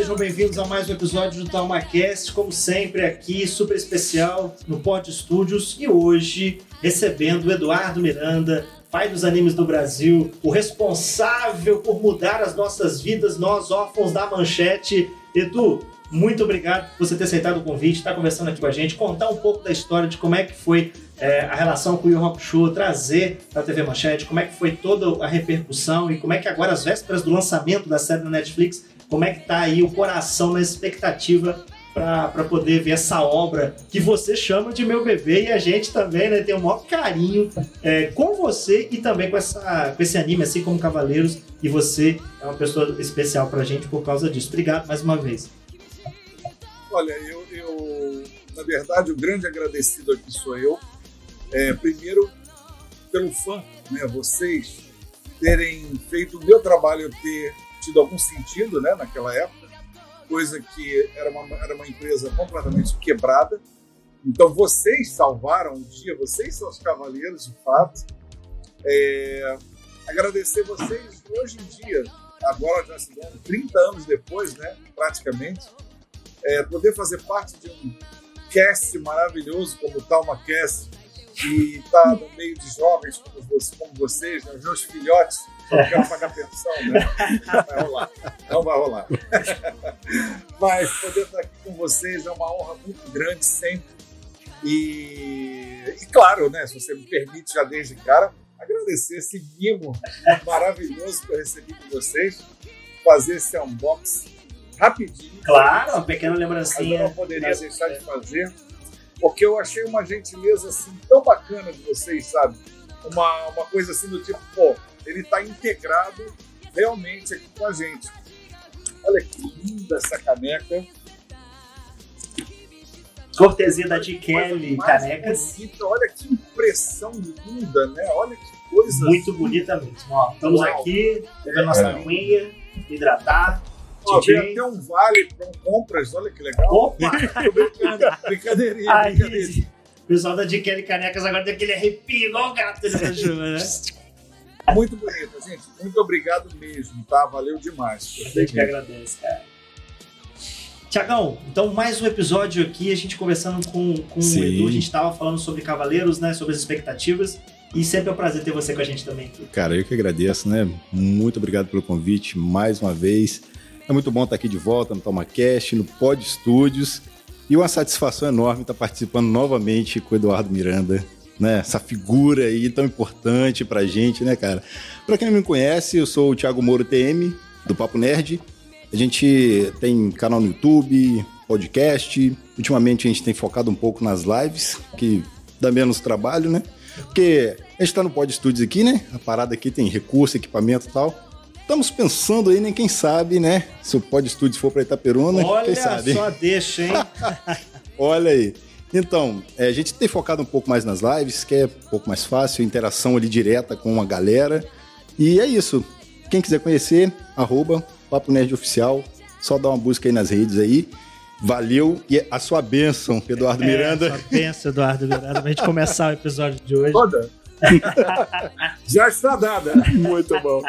Sejam bem-vindos a mais um episódio do TalmaCast, como sempre, aqui, super especial, no Pod Studios. E hoje, recebendo o Eduardo Miranda, pai dos animes do Brasil, o responsável por mudar as nossas vidas, nós órfãos da manchete. Edu, muito obrigado por você ter aceitado o convite, estar conversando aqui com a gente, contar um pouco da história de como é que foi é, a relação com o Yu Hakusho, trazer para a TV Manchete, como é que foi toda a repercussão e como é que agora, às vésperas do lançamento da série na Netflix, como é que tá aí o coração na expectativa para poder ver essa obra que você chama de meu bebê e a gente também né, tem o maior carinho é, com você e também com, essa, com esse anime, assim como Cavaleiros, e você é uma pessoa especial pra gente por causa disso. Obrigado mais uma vez. Olha, eu, eu, na verdade, o grande agradecido aqui sou eu. É, primeiro, pelo fã, né? Vocês terem feito o meu trabalho ter tido algum sentido, né? Naquela época, coisa que era uma, era uma empresa completamente quebrada. Então, vocês salvaram um dia, vocês são os cavaleiros, de fato. É, agradecer vocês hoje em dia, agora já se dão 30 anos depois, né? Praticamente é, poder fazer parte de um cast maravilhoso como o Talma Cast e estar no meio de jovens como, você, como vocês, né, os meus filhotes, só não quero pagar pensão, né? Não vai rolar. Não vai rolar. Mas poder estar aqui com vocês é uma honra muito grande sempre. E, e claro, né, se você me permite já desde cara, agradecer esse mimo maravilhoso que eu recebi de vocês, fazer esse unboxing rapidinho. Claro, uma pequena Mas eu lembrancinha. não poderia deixar de fazer, porque eu achei uma gentileza assim tão bacana de vocês, sabe? Uma, uma coisa assim do tipo, pô, ele tá integrado realmente aqui com a gente. Olha que linda essa caneca. Cortesia da G. Kelly, canecas. bonita, Olha que impressão linda, né? Olha que coisa. Muito bonita mesmo. Ó, estamos Uau. aqui, bebendo nossa É. aguinha, hidratar. Tem até um vale para compras, olha que legal. Opa! Brincadeirinha, Aí, brincadeirinha. o pessoal da. Kelly Canecas agora tem aquele arrepio igual o gato ali na chuva, né? Muito bonita, gente. Muito obrigado mesmo, tá? Valeu demais. A gente que agradece, cara. Tiagão, então mais um episódio aqui, a gente conversando com, com o. Edu, a gente tava falando sobre Cavaleiros, né? Sobre as expectativas. E sempre é um prazer ter você com a gente também aqui. Cara, eu que agradeço, né? Muito obrigado pelo convite mais uma vez. É muito bom estar aqui de volta no TomaCast, no Pod Studios. E uma satisfação enorme estar participando novamente com o Eduardo Miranda, né? Essa figura aí tão importante pra gente, né, cara? Pra quem não me conhece, eu sou o Thiago Moro TM, do Papo Nerd. A gente tem canal no YouTube, podcast. Ultimamente a gente tem focado um pouco nas lives, que dá menos trabalho, né? Porque a gente tá no Pod Studios aqui, né? A parada aqui tem recurso, equipamento e tal. Estamos pensando aí, né? Quem sabe, né? Se o Pod Studios for para Itaperuna, Olha quem sabe? só, deixa, hein? Olha aí. Então, é, a gente tem focado um pouco mais nas lives, que é um pouco mais fácil, interação ali direta com a galera. E é isso. Quem quiser conhecer, arroba Papo Nerd Oficial, só dá uma busca aí nas redes aí. Valeu e a sua bênção, Eduardo Miranda. É, só pensa, Eduardo Miranda, pra gente começar o episódio de hoje. Toda. Já está dada. Muito bom.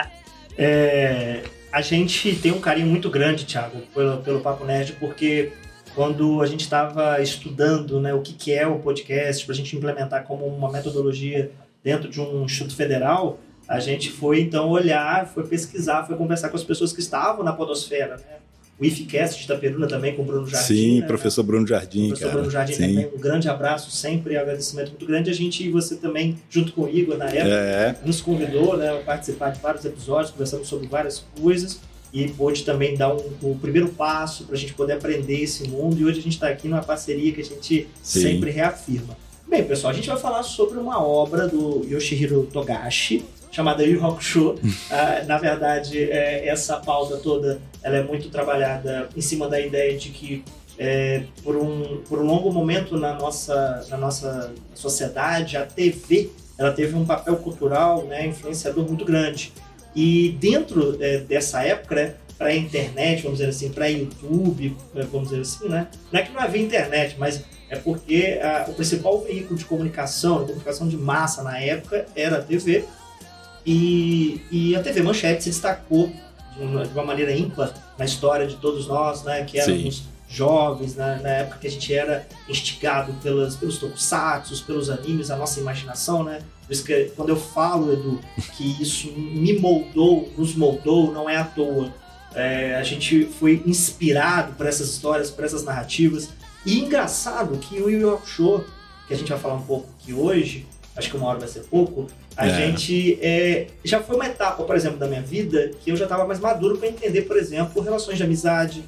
É, a gente tem um carinho muito grande, Thiago, pelo, pelo Papo Nerd, porque quando a gente estava estudando né, o que, que é o podcast, para a gente implementar como uma metodologia dentro de um instituto federal, a gente foi então olhar, foi pesquisar, foi conversar com as pessoas que estavam na podosfera, né? O IFCast de Itaperuna também com o Bruno Jardim. Sim, né? professor Bruno Jardim, Professor cara. Bruno Jardim Sim. também, um grande abraço sempre, agradecimento muito grande. A gente e você também, junto com o Igor na época, É, nos convidou né, a participar de vários episódios, conversamos sobre várias coisas. e pôde também dar um, o primeiro passo para a gente poder aprender esse mundo. E hoje a gente está aqui numa parceria que a gente Sim. sempre reafirma. Bem, pessoal, a gente vai falar sobre uma obra do Yoshihiro Togashi chamada Yu Hakusho. Ah, na verdade, é, essa pauta toda ela é muito trabalhada em cima da ideia de que é, por, um, por um longo momento na nossa, na nossa sociedade, a TV ela teve um papel cultural, né, influenciador muito grande. E dentro é, dessa época, né, para a internet, vamos dizer assim, para YouTube, é, vamos dizer assim, né, não é que não havia internet, mas é porque a, o principal veículo de comunicação, de comunicação de massa na época era a TV. E, e a TV Manchete se destacou de uma, maneira ímpar na história de todos nós, né, que éramos jovens, né, na época que a gente era instigado pelas, pelos tokusatsu, pelos animes, a nossa imaginação, né? Por isso que quando eu falo, Edu, que isso me moldou, nos moldou, não é à toa. É, a gente foi inspirado por essas histórias, por essessas narrativas. E engraçado que o Yu Yu Hakusho, que a gente vai falar um pouco aqui hoje, acho que uma hora vai ser pouco, a É. gente é, já foi uma etapa, por exemplo, da minha vida que eu já estava mais maduro para entender, por exemplo, relações de amizade,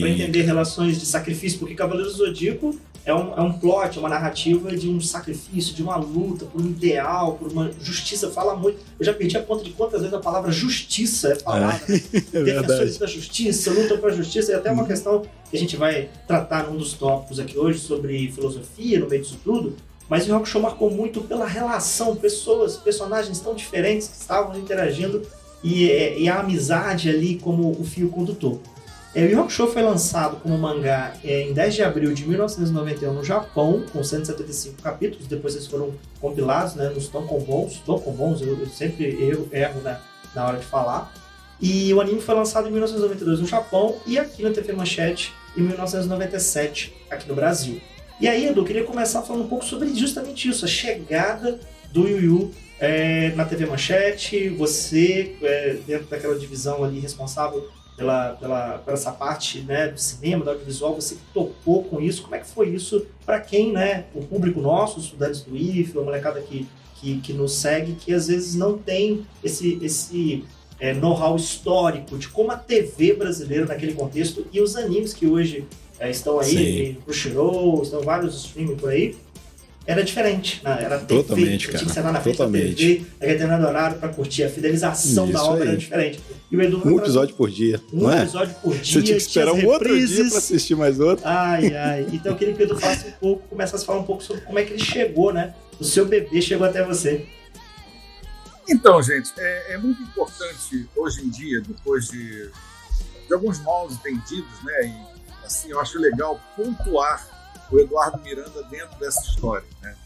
para entender relações de sacrifício, porque Cavaleiros do Zodíaco é um, é um plot, é uma narrativa de um sacrifício, de uma luta por um ideal, por uma justiça. Fala muito. Eu já perdi a conta de quantas vezes a palavra justiça é falada. É Defensores verdade. da justiça, lutam pela justiça, e até uma questão que a gente vai tratar num dos tópicos aqui hoje sobre filosofia no meio disso tudo. Mas o Hakusho marcou muito pela relação, pessoas, personagens tão diferentes que estavam interagindo e, é, e a amizade ali como o fio condutor. É, o Yu Hakusho foi lançado como mangá é, em 10 de abril de 1991 no Japão, com 175 capítulos. Depois eles foram compilados né, nos Tonkobons. Tonkobons, eu, eu sempre erro, erro na, na hora de falar. E o anime foi lançado em 1992 no Japão e aqui na TV Manchete em 1997 aqui no Brasil. E aí, Edu, eu queria começar falando um pouco sobre justamente isso, a chegada do Yu é, na TV Manchete, você, é, dentro daquela divisão ali responsável pela, pela, essa parte né, do cinema, do audiovisual, você tocou com isso, como é que foi isso para quem, né, o público nosso, os estudantes do IF, a molecada que, que, que nos segue, que às vezes não tem esse, esse é, know-how histórico de como a TV brasileira naquele contexto e os animes que hoje é, estão aí, Sim. pro Shiro, estão vários streaming por aí, era diferente, né? Era TV, Totalmente, tinha que cara. ser lá na frente Totalmente. da TV, determinado horário pra curtir, a fidelização da Isso obra aí. era diferente. E o Edu Um episódio por dia, um não é? episódio por dia, Você tinha que esperar um outro dia pra assistir mais outro. Ai, ai. Então eu queria que o Edu falasse um pouco, começasse a falar um pouco sobre como é que ele chegou, né? O seu bebê chegou até você. Então, gente, é, é muito importante hoje em dia, depois de, de alguns mal entendidos, né? Assim, eu acho legal pontuar o Eduardo Miranda dentro dessa história, né?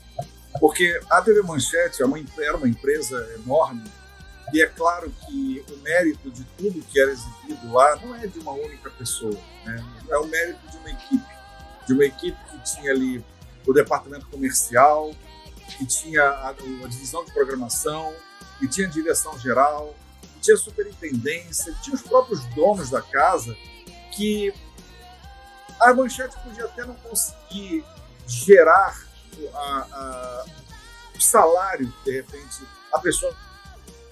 Porque a TV Manchete é uma, era uma empresa enorme e é claro que o mérito de tudo que era exibido lá não é de uma única pessoa, né? É o mérito de uma equipe, de uma equipe que tinha ali o departamento comercial, que tinha a, a divisão de programação, que tinha direção geral, que tinha superintendência, que tinha os próprios donos da casa, que a manchete podia até não conseguir gerar a- a- o salário que, de repente, a pessoa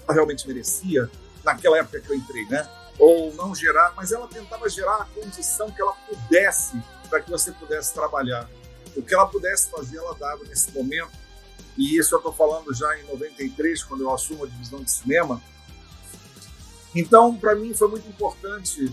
realmente merecia, naquela época que eu entrei, né? Ou não gerar, mas ela tentava gerar a condição que ela pudesse para que você pudesse trabalhar. O que ela pudesse fazer, ela dava nesse momento. E isso eu estou falando já em 93, quando eu assumo a divisão de cinema. Então, para mim, foi muito importante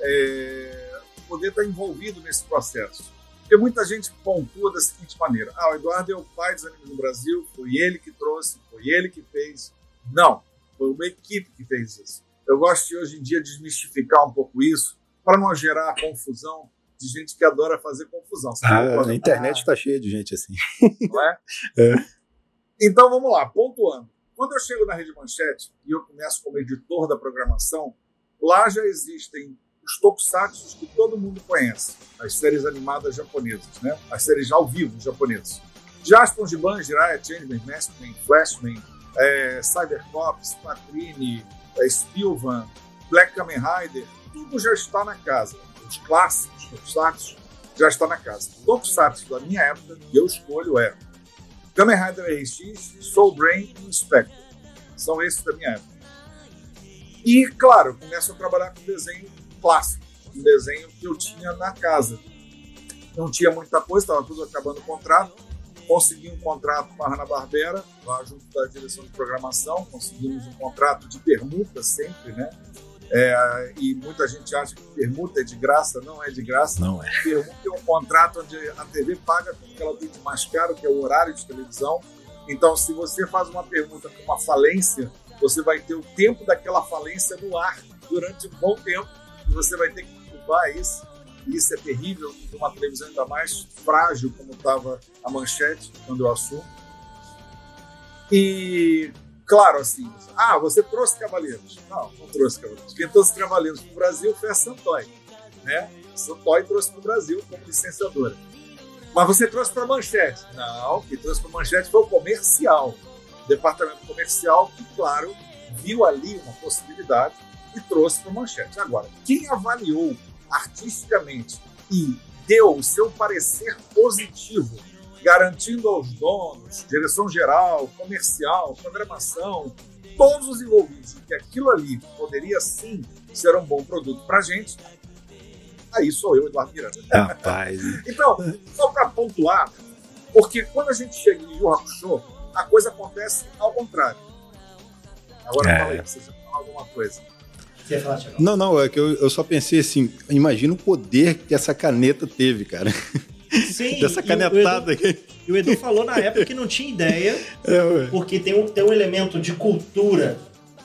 é, poder estar envolvido nesse processo. Porque muita gente pontua da seguinte maneira: ah, o Eduardo é o pai dos animes no Brasil, foi ele que trouxe, foi ele que fez. Não, foi uma equipe que fez isso. Eu gosto de hoje em dia desmistificar um pouco isso, para não gerar confusão de gente que adora fazer confusão. Ah, a internet tá cheia de gente assim. não é? É. Então vamos lá, pontuando. Quando eu chego na Rede Manchete e eu começo como editor da programação, lá já existem os tokusatsu que todo mundo conhece, as séries animadas japonesas, né? as séries ao vivo japonesas. Jaspion, Giban, Jiraiya, Changeman, Maskman, Flashman, é, Cybercops, Patrine, é, Spilvan, Black Kamen Rider, tudo já está na casa. Os clássicos tokusatsu já está na casa. O tokusatsu da minha época, que eu escolho é Kamen Rider RX, Soul Brain e Spectre. São esses da minha época. E, claro, começo a trabalhar com desenho clássico, um desenho que eu tinha na casa. Não tinha muita coisa, estava tudo acabando o contrato. Consegui um contrato com a Hanna-Barbera, lá junto da direção de programação. Conseguimos um contrato de permuta sempre, né? É, e muita gente acha que permuta é de graça, não é de graça. Não é. Permuta é um contrato onde a TV paga o que ela tem de mais caro, que é o horário de televisão. Então, se você faz uma permuta com uma falência, você vai ter o tempo daquela falência no ar durante um bom tempo e você vai ter que ocupar isso. E isso é terrível numa televisão ainda mais frágil como estava a manchete quando eu assumo. E claro, assim, ah, você trouxe Cavaleiros. Não, não trouxe Cavaleiros. Quem trouxe Cavaleiros para o Brasil foi a Santoy. Né? A Santoy trouxe para o Brasil como licenciadora. Mas você trouxe para a Manchete. Não, quem trouxe para a Manchete foi o comercial. O departamento comercial, que, claro, viu ali uma possibilidade e trouxe para Manchete. Agora, quem avaliou artisticamente e deu o seu parecer positivo garantindo aos donos, direção geral, comercial, programação, todos os envolvidos, que aquilo ali poderia sim ser um bom produto para a gente, aí sou eu, Eduardo Miranda. Rapaz. então, só para pontuar, porque quando a gente chega em Yu Hakusho, a coisa acontece ao contrário. Agora é. fala aí, você já falou alguma coisa. Não, não, é que eu, eu só pensei assim, imagina o poder que essa caneta teve, cara. Sim, Dessa canetada aqui. E o Edu falou na época que não tinha ideia, é, porque tem um, tem um elemento de cultura,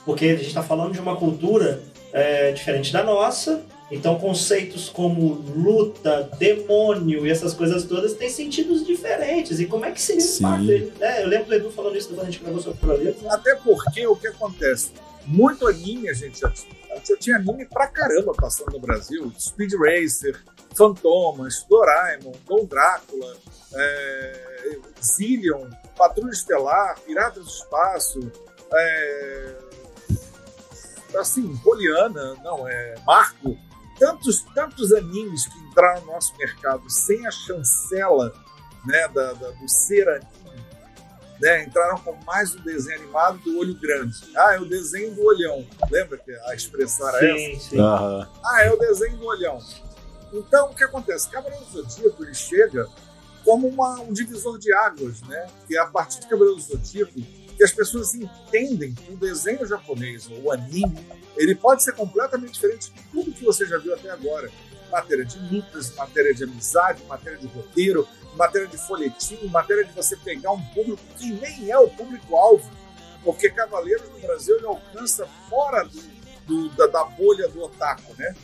porque a gente está falando de uma cultura é, diferente da nossa, então conceitos como luta, demônio e essas coisas todas têm sentidos diferentes. E como é que seria Sim. parte? Né? Eu lembro do Edu falando isso quando a gente gravou sobre o Até porque o que acontece? Muito anime a gente já tinha. Já tinha anime pra caramba passando no Brasil. Speed Racer, Fantomas, Doraemon, Dom Drácula, é, Zillion, Patrulha Estelar, Piratas do Espaço, é, assim, Poliana, não, é Marco, tantos, tantos animes que entraram no nosso mercado sem a chancela né, da, da do ser anime, né, entraram com mais um desenho animado do olho grande. Ah, é o desenho do olhão. Lembra que a expressão era sim, essa? Sim. Uhum. Ah, é o desenho do olhão. Então, o que acontece? Cavaleiro do Zodíaco ele chega como uma, um divisor de águas, né? Que é a partir de Cavaleiro do Zodíaco que as pessoas entendem que o desenho japonês, ou o anime, ele pode ser completamente diferente de tudo que você já viu até agora. Matéria de lutas, matéria de amizade, matéria de roteiro, matéria de folhetim, matéria de você pegar um público que nem é o público-alvo. Porque Cavaleiros no Brasil ele alcança fora do, do, da, da bolha do otaku, né?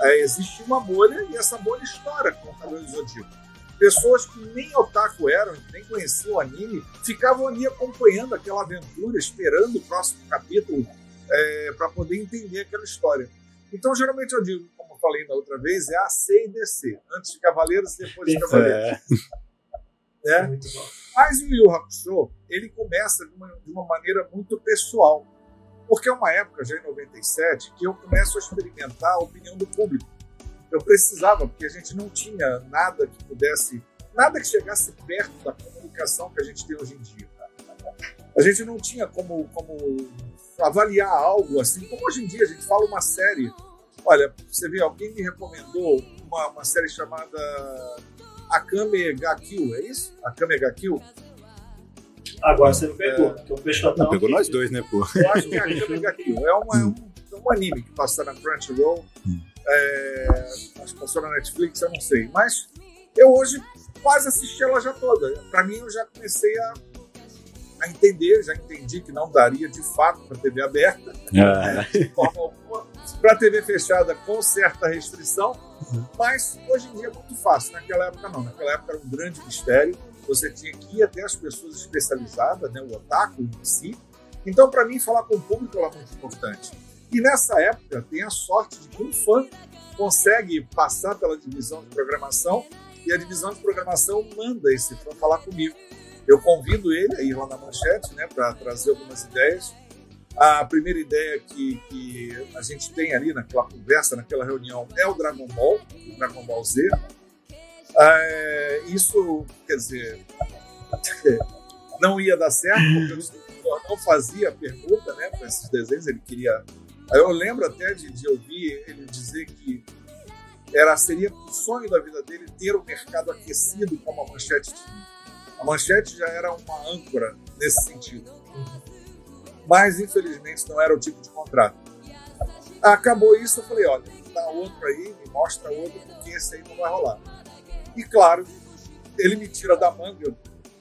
é, existe uma bolha e essa bolha estoura com o Cavaleiro do Zodíaco. Pessoas que nem otaku eram, nem conheciam o anime, ficavam ali acompanhando aquela aventura, esperando o próximo capítulo é, para poder entender aquela história. Então, geralmente eu digo, eu falei da outra vez, é A, C e DC. Antes de Cavaleiros e depois de Cavaleiros. É. é. Mas o Yu Hakusho, ele começa de uma, de uma maneira muito pessoal porque é uma época, já em 97, que eu começo a experimentar a opinião do público. Eu precisava, porque a gente não tinha nada que pudesse, nada que chegasse perto da comunicação que a gente tem hoje em dia. A gente não tinha como, como avaliar algo assim, como hoje em dia a gente fala uma série. Olha, você vê, alguém me recomendou uma, uma série chamada Akame ga Kill, é isso? Akame ga Kill? Agora você me pegou, é... porque o Peixe Total... Não, pegou nós dois, né, pô? Eu acho que é Akame É, uma, é um, é um anime que passa na Crunchyroll, hum. é, acho que passou na Netflix, eu não sei. Mas eu hoje quase assisti ela já toda. Para mim, eu já comecei a, a entender, já entendi que não daria de fato para TV aberta, ah. para TV fechada com certa restrição, uhum. mas hoje em dia é muito fácil. Naquela época não, naquela época era um grande mistério você tinha que ir até as pessoas especializadas, né, o otaku em si. Então, para mim, falar com o público era muito importante. E nessa época, tem a sorte de que um fã consegue passar pela divisão de programação e a divisão de programação manda esse fã falar comigo. Eu convido ele a ir lá na manchete né, para trazer algumas ideias. A primeira ideia que, que a gente tem ali naquela conversa, naquela reunião, é o Dragon Ball, o Dragon Ball Z. É, isso, quer dizer, não ia dar certo, porque o não fazia pergunta né, para esses desenhos, ele queria Eu lembro até de, de ouvir ele dizer que era, seria o sonho da vida dele ter o mercado aquecido como a Manchete tinha. A Manchete já era uma âncora nesse sentido. Mas, infelizmente, não era o tipo de contrato. Acabou isso, eu falei, olha, dá outro aí, me mostra outro, porque esse aí não vai rolar. E, claro, ele me tira da manga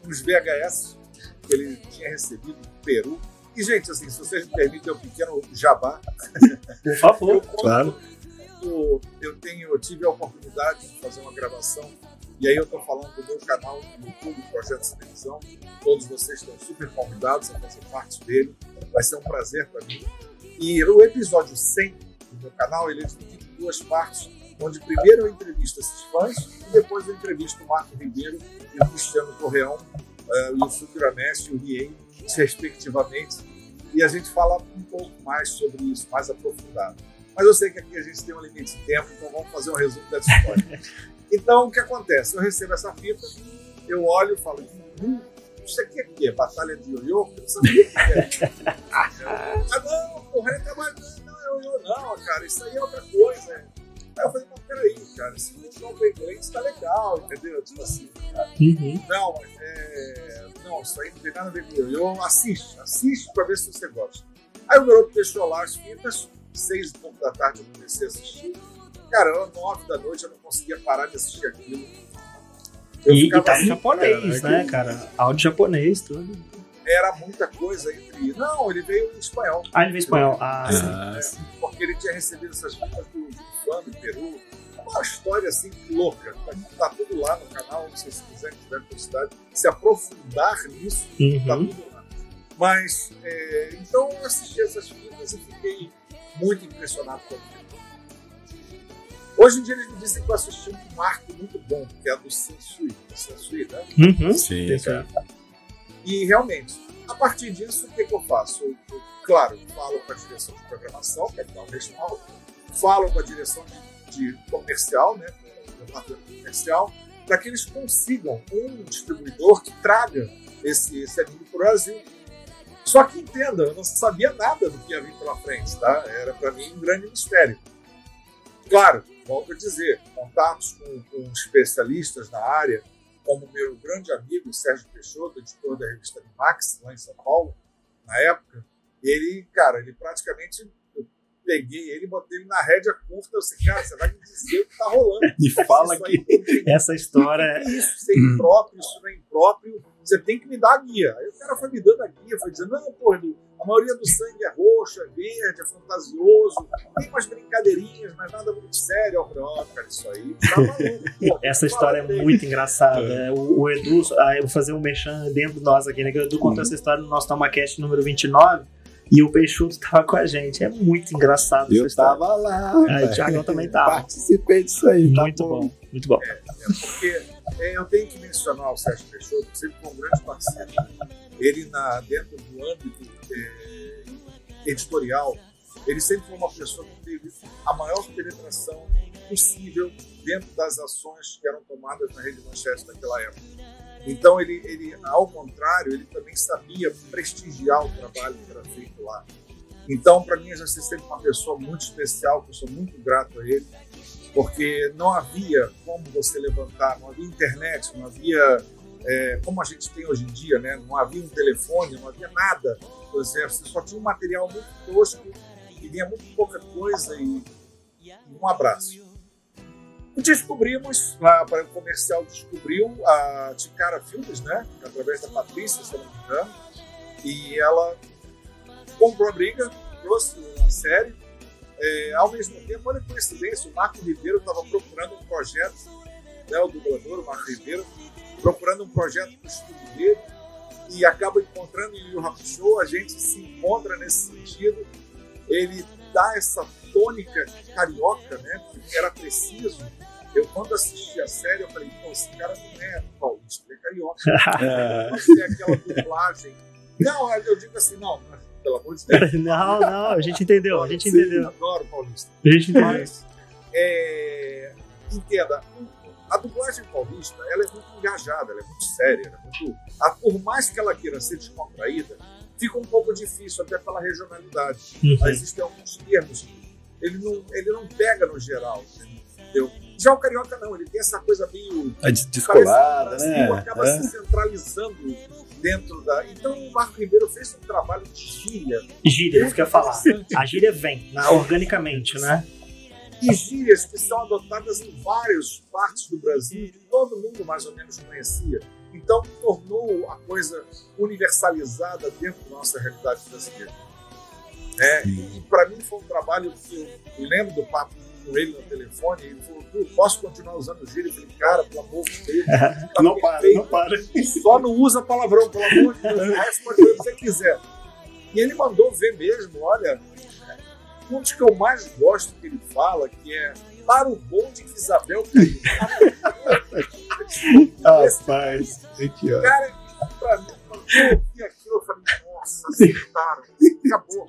uns VHS que ele tinha recebido do Peru. E, gente, assim, se vocês me permitem um pequeno jabá. Por favor, eu claro. Eu, eu, tenho, eu tive a oportunidade de fazer uma gravação, e aí eu estou falando do meu canal no YouTube, de Televisão. Todos vocês estão super convidados a fazer parte dele. Vai ser um prazer para mim. E o episódio 100 do meu canal, ele é dividido em duas partes, onde primeiro eu entrevisto esses fãs e depois eu entrevisto o Marco Ribeiro e o Cristiano Correão, uh, e o e o Rien, respectivamente. E a gente fala um pouco mais sobre isso, mais aprofundado. Mas eu sei que aqui a gente tem um limite de tempo, então vamos fazer um resumo dessa história. então, o que acontece? Eu recebo essa fita, eu olho e falo, hum, isso aqui é o quê? Batalha de ioiô? Eu não sabia o que era. ah, não, porra, ele trabalhando. Não, é ioiô, não, cara, isso aí é outra coisa. Aí eu falei, mas peraí, cara, se não jogo inglês tá legal, entendeu? Tipo assim, cara. Uhum. Não, mas é. Não, isso aí não tem nada a ver com eu. Assiste, assiste pra ver se você gosta. Aí o garoto deixou lá as fitas, seis e pouco da tarde eu comecei a assistir. Cara, era nove da noite, eu não conseguia parar de assistir aquilo. Eu e, e tá em assim, japonês, cara, né, cara? Áudio japonês, tudo. Era muita coisa entre. Não, ele veio em espanhol. Ah, ele veio em espanhol. Ah, é, sim. porque ele tinha recebido essas fitas do, do do Peru. Uma história assim louca. Tá tudo lá no canal, se vocês quiserem, tiver curiosidade, se aprofundar nisso, uhum. tá tudo lá. Mas, é, então eu assisti essas fitas e fiquei muito impressionado com aquilo. Hoje em dia eles me dizem que eu assisti um marco muito bom, que é a do Sensui. Sensui, né? Uhum. Sim, E realmente, a partir disso, o que, que eu faço? Eu, eu, claro, falo com a direção de programação, que é o regional, falo com a direção de, de comercial, né? Departamento comercial, para que eles consigam um distribuidor que traga esse, esse anime para o Brasil. Só que entenda, eu não sabia nada do que ia vir pela frente, tá? Era para mim um grande mistério. Claro, volto a dizer, contatos com, com especialistas na área, como meu grande amigo Sérgio Peixoto, editor da revista Max, lá em São Paulo, na época, ele, cara, ele praticamente eu peguei ele, botei ele na rédea curta, eu disse, cara, você vai me dizer o que tá rolando. Me fala que essa história é isso, isso é impróprio, isso não é impróprio, você tem que me dar a guia. Aí o cara foi me dando a guia, foi dizendo, não, porra, a maioria do sangue é roxo, é verde, é fantasioso, tem umas brincadeirinhas, mas nada muito sério. Eu falei, ó, cara, isso aí tá maluco. Essa história é muito engraçada. É. O, o, Edu, ah, eu vou fazer um mexão dentro de nós aqui, né? O Edu contou uhum. essa história no nosso TomaCast número 29. E o Peixoto tava com a gente. É muito engraçado Eu tava lá. Ah, o Thiago também tava. Participei disso aí. Tá muito tá bom. bom. muito bom. É, é porque é, eu tenho que mencionar o Sérgio Peixoto, sempre foi um grande parceiro. Ele, na, dentro do âmbito é, editorial, ele sempre foi uma pessoa que teve a maior penetração possível dentro das ações que eram tomadas na Rede Manchete naquela época. Então, ele, ele, ao contrário, ele também sabia prestigiar o trabalho que era feito lá. Então, para mim, já ser sempre uma pessoa muito especial, que eu sou muito grato a ele, porque não havia como você levantar, não havia internet, não havia é, como a gente tem hoje em dia, né? Não havia um telefone, não havia nada. Você só tinha um material muito tosco e vinha muito pouca coisa e, e um abraço. E descobrimos, lá para o comercial descobriu a Ticara Filmes, né? Através da Patrícia, se não me engano. E ela comprou a briga, trouxe a série é, ao mesmo tempo, olha que coincidência, o Marco Ribeiro estava procurando um projeto, né, o dublador, o Marco Ribeiro, procurando um projeto para o estúdio dele e acaba encontrando em Yu Hakusho, a gente se encontra nesse sentido, ele dá essa tônica carioca, né, que era preciso. Eu, quando assisti a série, eu falei, pô, esse cara não é paulista, ele é carioca. Não é aquela dublagem. Não, eu digo assim, não, pelo amor de Deus. Não, não, a gente entendeu, a gente entendeu. Adoro paulista. A gente entendeu. Mas, é, entenda, a dublagem paulista ela é muito engajada, ela é muito séria, ela é muito, a, por mais que ela queira ser descontraída, fica um pouco difícil, até pela regionalidade. Uhum. Existem alguns termos que ele não, ele não pega no geral, entendeu? Já o carioca não, ele tem essa coisa meio. Des- descolada, parece né? acaba É. se centralizando dentro da. Então o Marco Ribeiro fez um trabalho de gíria. Gíria, isso que eu ia falar. A gíria vem, né, organicamente, né? E gírias que são adotadas em várias partes do Brasil, que todo mundo mais ou menos conhecia. Então tornou a coisa universalizada dentro da nossa realidade brasileira. É, e para mim foi um trabalho que eu, eu lembro do papo com ele no telefone, ele falou, "Tu, posso continuar usando gíria? Eu falei, cara, pelo amor de Deus. tá Não para, perfeito. não para. Só não usa palavrão, pelo amor de Deus. O resto pode fazer o que você quiser. E ele mandou ver mesmo, olha, um dos que eu mais gosto que ele fala, que é para o bonde que Isabel caiu. Rapaz, aqui, ó. Cara, pra mim, eu ouvi aquilo, eu falei, nossa, acertaram. Acabou.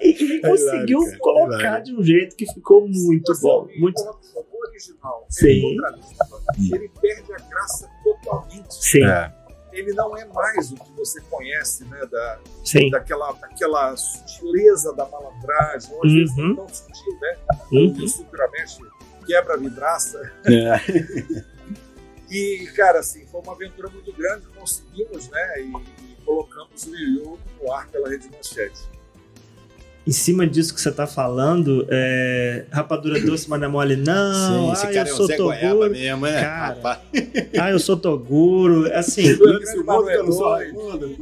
E ele conseguiu cara, colocar de um jeito que ficou muito Você bom. ouvir Muito... original, Sim. ele, contradiz, ele perde a graça totalmente. Sim, É. Ele não é mais o que você conhece, né, da, sim. daquela, daquela sutileza da malandragem, hoje Uhum. é tão sutil, né? Uhum. O Superamente quebra a vidraça. É. E, cara, assim, foi uma aventura muito grande, conseguimos, né? E, e colocamos o Yu no ar pela Rede Manchete. Em cima disso que você tá falando, é... rapadura doce, mas não é mole, não. Sim, esse ah, cara eu é sou Zé Toguro. mesmo, é? Cara. Rapaz. Ah, eu sou Toguro. Assim, que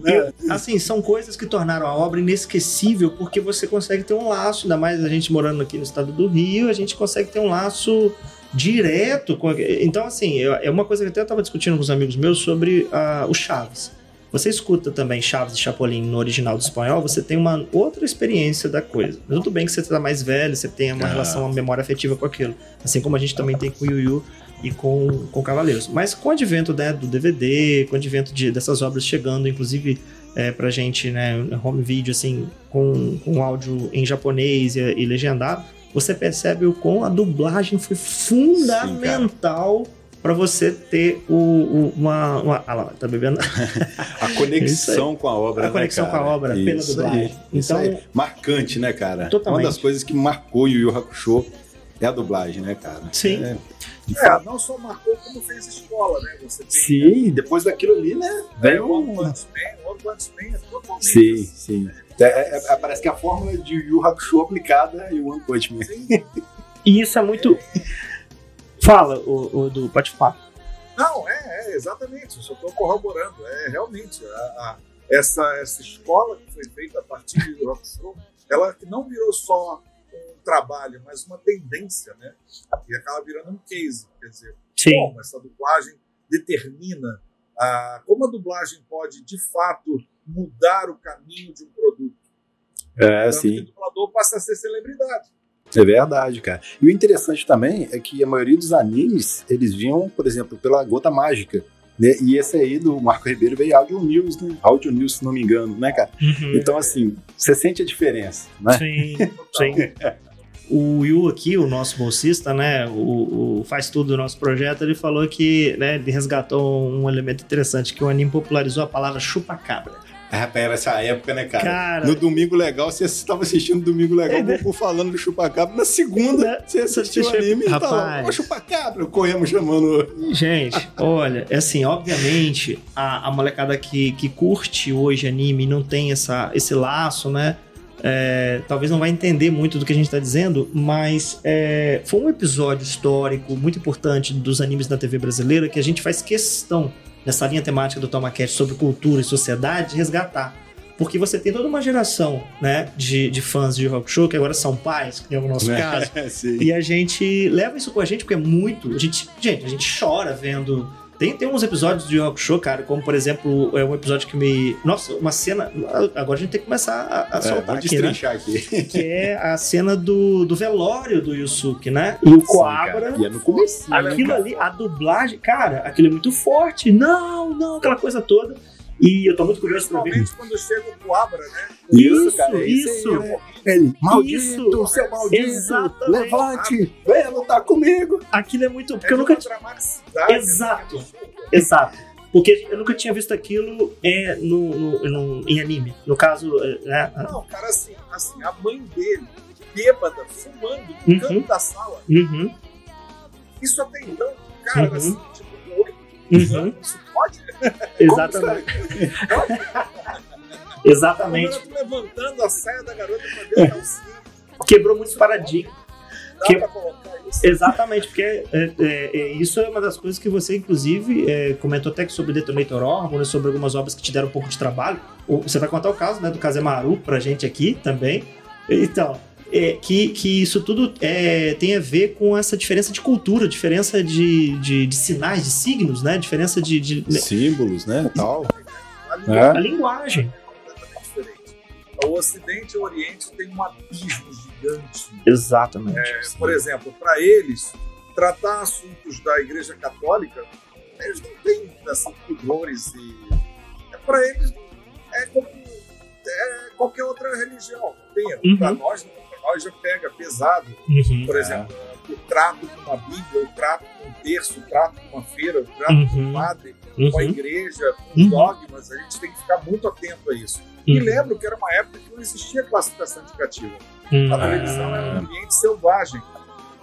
eu assim, são coisas que tornaram a obra inesquecível porque você consegue ter um laço, ainda mais a gente morando aqui no estado do Rio, a gente consegue ter um laço direto com. Então, assim, é uma coisa que até eu estava discutindo com os amigos meus sobre ah, o Chaves. Você escuta também Chaves e Chapolin no original do espanhol, você tem uma outra experiência da coisa. Tudo bem que você está mais velho, você tem uma Ah. relação, uma memória afetiva com aquilo. Assim como a gente também tem com o Yu Yu e com, com Cavaleiros. Mas com o advento né, do DVD, com o advento de, dessas obras chegando, inclusive é, pra gente, né, home video, assim, com, com áudio em japonês e, e legendado, você percebe o quão a dublagem foi fundamental pra você ter o, o- uma, uma. Ah lá, tá bebendo? A conexão com a obra, A né, conexão cara? com a obra pela Isso dublagem. aí, isso Então- aí. Marcante, né, cara? Totalmente. Uma das coisas que marcou o Yu Yu Hakusho é a dublagem, né, cara? Sim. É. É, não só marcou como fez escola, né? Você tem Sim, depois daquilo ali, né? né, Vem o One um... Punch Man, o One Punch Man é totalmente Sim, assim. sim. É, é- é- parece que a fórmula de Yu Hakusho aplicada e o One Punch Man. E isso é muito. Fala, o, o do. Pode falar. Não, é, é, exatamente. Eu só estou corroborando. É realmente a- a- essa, essa escola que foi feita a partir do rock show, ela que não virou só um trabalho, mas uma tendência, né? E acaba virando um case. Quer dizer, Sim. como essa dublagem determina a, como a dublagem pode, de fato, mudar o caminho de um produto. É, Tanto que o dublador passa a ser celebridade. É verdade, cara. E o interessante também é que a maioria dos animes, eles vinham, por exemplo, pela Gota Mágica. Né? E esse aí do Marco Ribeiro veio Audio News, né? Audio News, se não me engano, né, cara? Uhum. Então, assim, você sente a diferença, né? Sim, sim. O Yu aqui, o nosso bolsista, né, o, o faz tudo do nosso projeto, ele falou que, né, ele resgatou um elemento interessante, que o anime popularizou a palavra chupacabra. Rapaz, era essa época, né, cara? Cara, No Domingo Legal, você estava assistindo Domingo Legal, É, o falando do chupacabra. Na segunda, você assistiu o anime e Rapaz. ó, chupacabra. Corremos chamando... Gente, olha, é assim, obviamente, a, a molecada que, que curte hoje anime e não tem essa, esse laço, né? é, talvez não vai entender muito do que a gente tá dizendo, mas é, foi um episódio histórico muito importante dos animes da TV brasileira que a gente faz questão, nessa linha temática do Tomacast sobre cultura e sociedade, de resgatar. Porque você tem toda uma geração né, de, de fãs de rock show que agora são pais, que é o nosso caso, Sim. e a gente leva isso com a gente porque é muito. A gente, gente, a gente chora vendo. Tem, tem uns episódios de Rock Show, cara, como por exemplo, é um episódio que me. Nossa, uma cena. Agora a gente tem que começar a, a É, soltar vamos aqui, né? destrinchar aqui. Que é a cena do, do velório do Yusuke, né? E o Coabra. E é no começo. Aquilo ali, a dublagem, cara, aquilo é muito forte. Não, não, aquela coisa toda. E eu tô muito curioso pra ver. Quando chega o Coabra, né? Isso, Isso, cara, é isso, aí, né? Ele, maldito, Isso. seu maldito, Exatamente. levante, venha lutar comigo. Aquilo é muito. Porque É eu nunca dramaticidade, Exato. Exato. Porque eu nunca tinha visto aquilo é, no, no- no- em anime. No caso, é, né? Não, cara, assim, assim, a mãe dele, bêbada, fumando no Uhum. canto da sala. Uhum, Isso até então, cara, Uhum. assim, tipo, oi, uhum, isso pode? exatamente. Exatamente. Levantando a saia da garota pra ver a. Quebrou muitos paradigmas. Que-? Exatamente, porque é, é, é, isso é uma das coisas que você, inclusive, é, comentou até que sobre Detonator Ormo, né, sobre algumas obras que te deram um pouco de trabalho. Você vai contar o caso né, do Kazemaru pra gente aqui também. Então, é, que, que isso tudo é, tem a ver com essa diferença de cultura, diferença de, de, de sinais, de signos, né? Diferença de, de Símbolos, né? Tal. A É. linguagem a linguagem. é completamente diferente. O Ocidente e o Oriente tem um abismo gigante. Exatamente. É, por exemplo, para eles, tratar assuntos da Igreja Católica, eles não têm assim, pudores e. É, para eles, é como é qualquer outra religião. Tem. Uhum. Para nós, não. Já pega pesado. Uhum. Por exemplo, o trato com uma Bíblia, o trato com um terço, o trato com uma feira, o trato com Uhum. um padre, com a Uhum. igreja, com Uhum. dogmas. A gente tem que ficar muito atento a isso. E Uhum. lembro que era uma época que não existia classificação indicativa. Uhum. A televisão era um ambiente selvagem.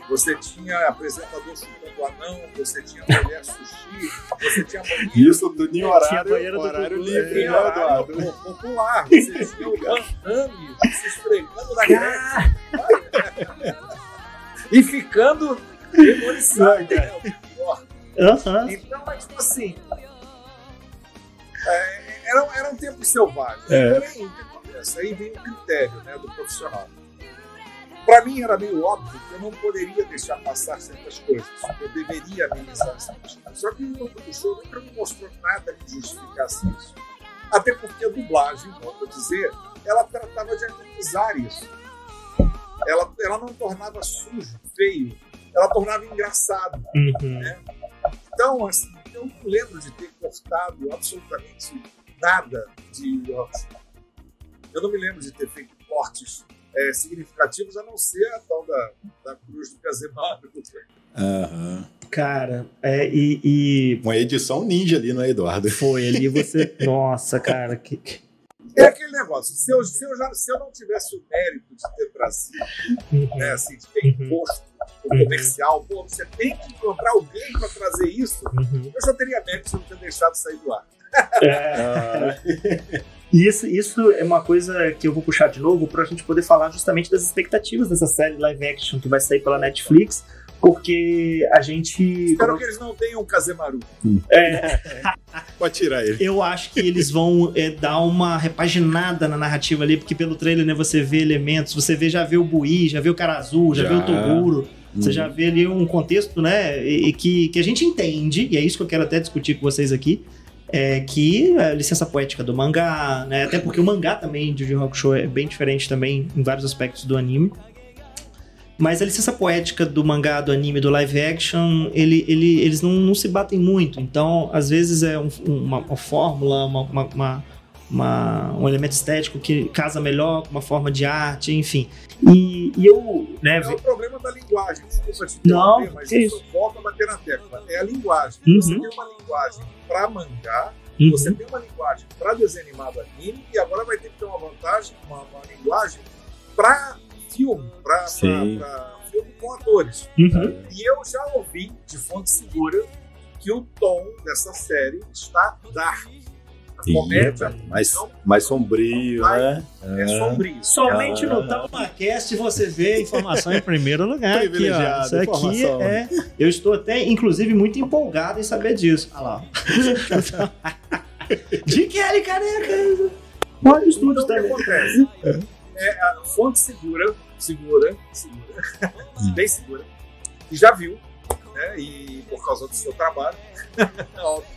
Você tinha apresentador chutando anão, você tinha mulher sushi, você tinha banheiro, Isso do Ninho Tinha horário, banheiro do horário Gugu, livre, tinha né, horário Eduardo? po- popular, você tinha o Damme se esfregando na Grécia e ficando demonizado. né. Então, é tipo assim. é, eram, eram tempos selvagens. É. Porém, o que acontece? Aí vem o critério né, do profissional. Para mim era meio óbvio que eu não poderia deixar passar certas coisas. Eu deveria amenizar certas coisas. Só que o, o show nunca me mostrou nada que justificasse isso. Até porque a dublagem, volto a dizer, ela tratava de amenizar isso. Ela, ela não tornava sujo, feio. Ela tornava engraçado. Uhum. Então, assim, eu não lembro de ter cortado absolutamente nada de Yorkshire. Eu não me lembro de ter feito cortes é, significativos, a não ser a tal da, da cruz do Casemiro. Aham. Cara, é, e, e Uma edição ninja ali, não é, Eduardo? foi ali você. Nossa, cara, que. É aquele negócio, se eu, se eu, já, se eu não tivesse o mérito de ter trazido, Uhum. né, assim, de ter Uhum. imposto Uhum. comercial, pô, você tem que encontrar alguém para trazer isso, Uhum. eu já teria mérito se eu não ter deixado sair do ar. É, E isso, isso é uma coisa que eu vou puxar de novo pra gente poder falar justamente das expectativas dessa série live action que vai sair pela Netflix, porque a gente. Espero que eles não tenham um Casemaru. Pode tirar ele. Eu acho que eles vão é, dar uma repaginada na narrativa ali, porque pelo trailer, né, você vê elementos, você vê, já vê o Bui, já vê o cara azul, já, Já. vê o Toguro, você Hum. já vê ali um contexto, né, e, e que, que a gente entende, e é isso que eu quero até discutir com vocês aqui, é que a licença poética do mangá, né, até porque o mangá também de Yu Hakusho é bem diferente também em vários aspectos do anime, mas a licença poética do mangá, do anime, do live action, ele, ele, eles não, não se batem muito. Então, às vezes é um- uma, uma fórmula, uma, uma- um elemento estético que casa melhor com uma forma de arte, enfim. E, e eu, né, É o problema da linguagem. Desculpa te Não, mas isso volta a bater na tecla. É a linguagem. Uhum. Você tem uma linguagem para mangá, Uhum. você tem uma linguagem para desenho animado anime, e agora vai ter que ter uma vantagem, uma, uma linguagem para filme, para filme com atores. Uhum. E eu já ouvi de fonte segura que o tom dessa série está dark. A comédia mais, não mais sombrio, né? é sombrio. Somente Ah. no TalmaCast você vê informação em primeiro lugar. Aqui, ó. Privilegiado, Isso aqui informação. é. Eu estou até, inclusive, muito empolgado em saber disso. Olha lá. De Kelly Careca. Olha os Então, estúdios o que acontece? É a fonte segura, segura, segura, bem segura, que já viu, né? E por causa do seu trabalho, óbvio.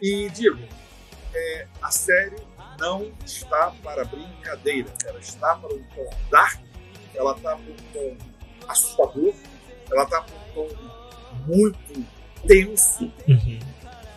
E digo, é, a série não está para brincadeira, ela está para um tom dark, ela está para um tom assustador, ela está para um tom muito tenso. Uhum.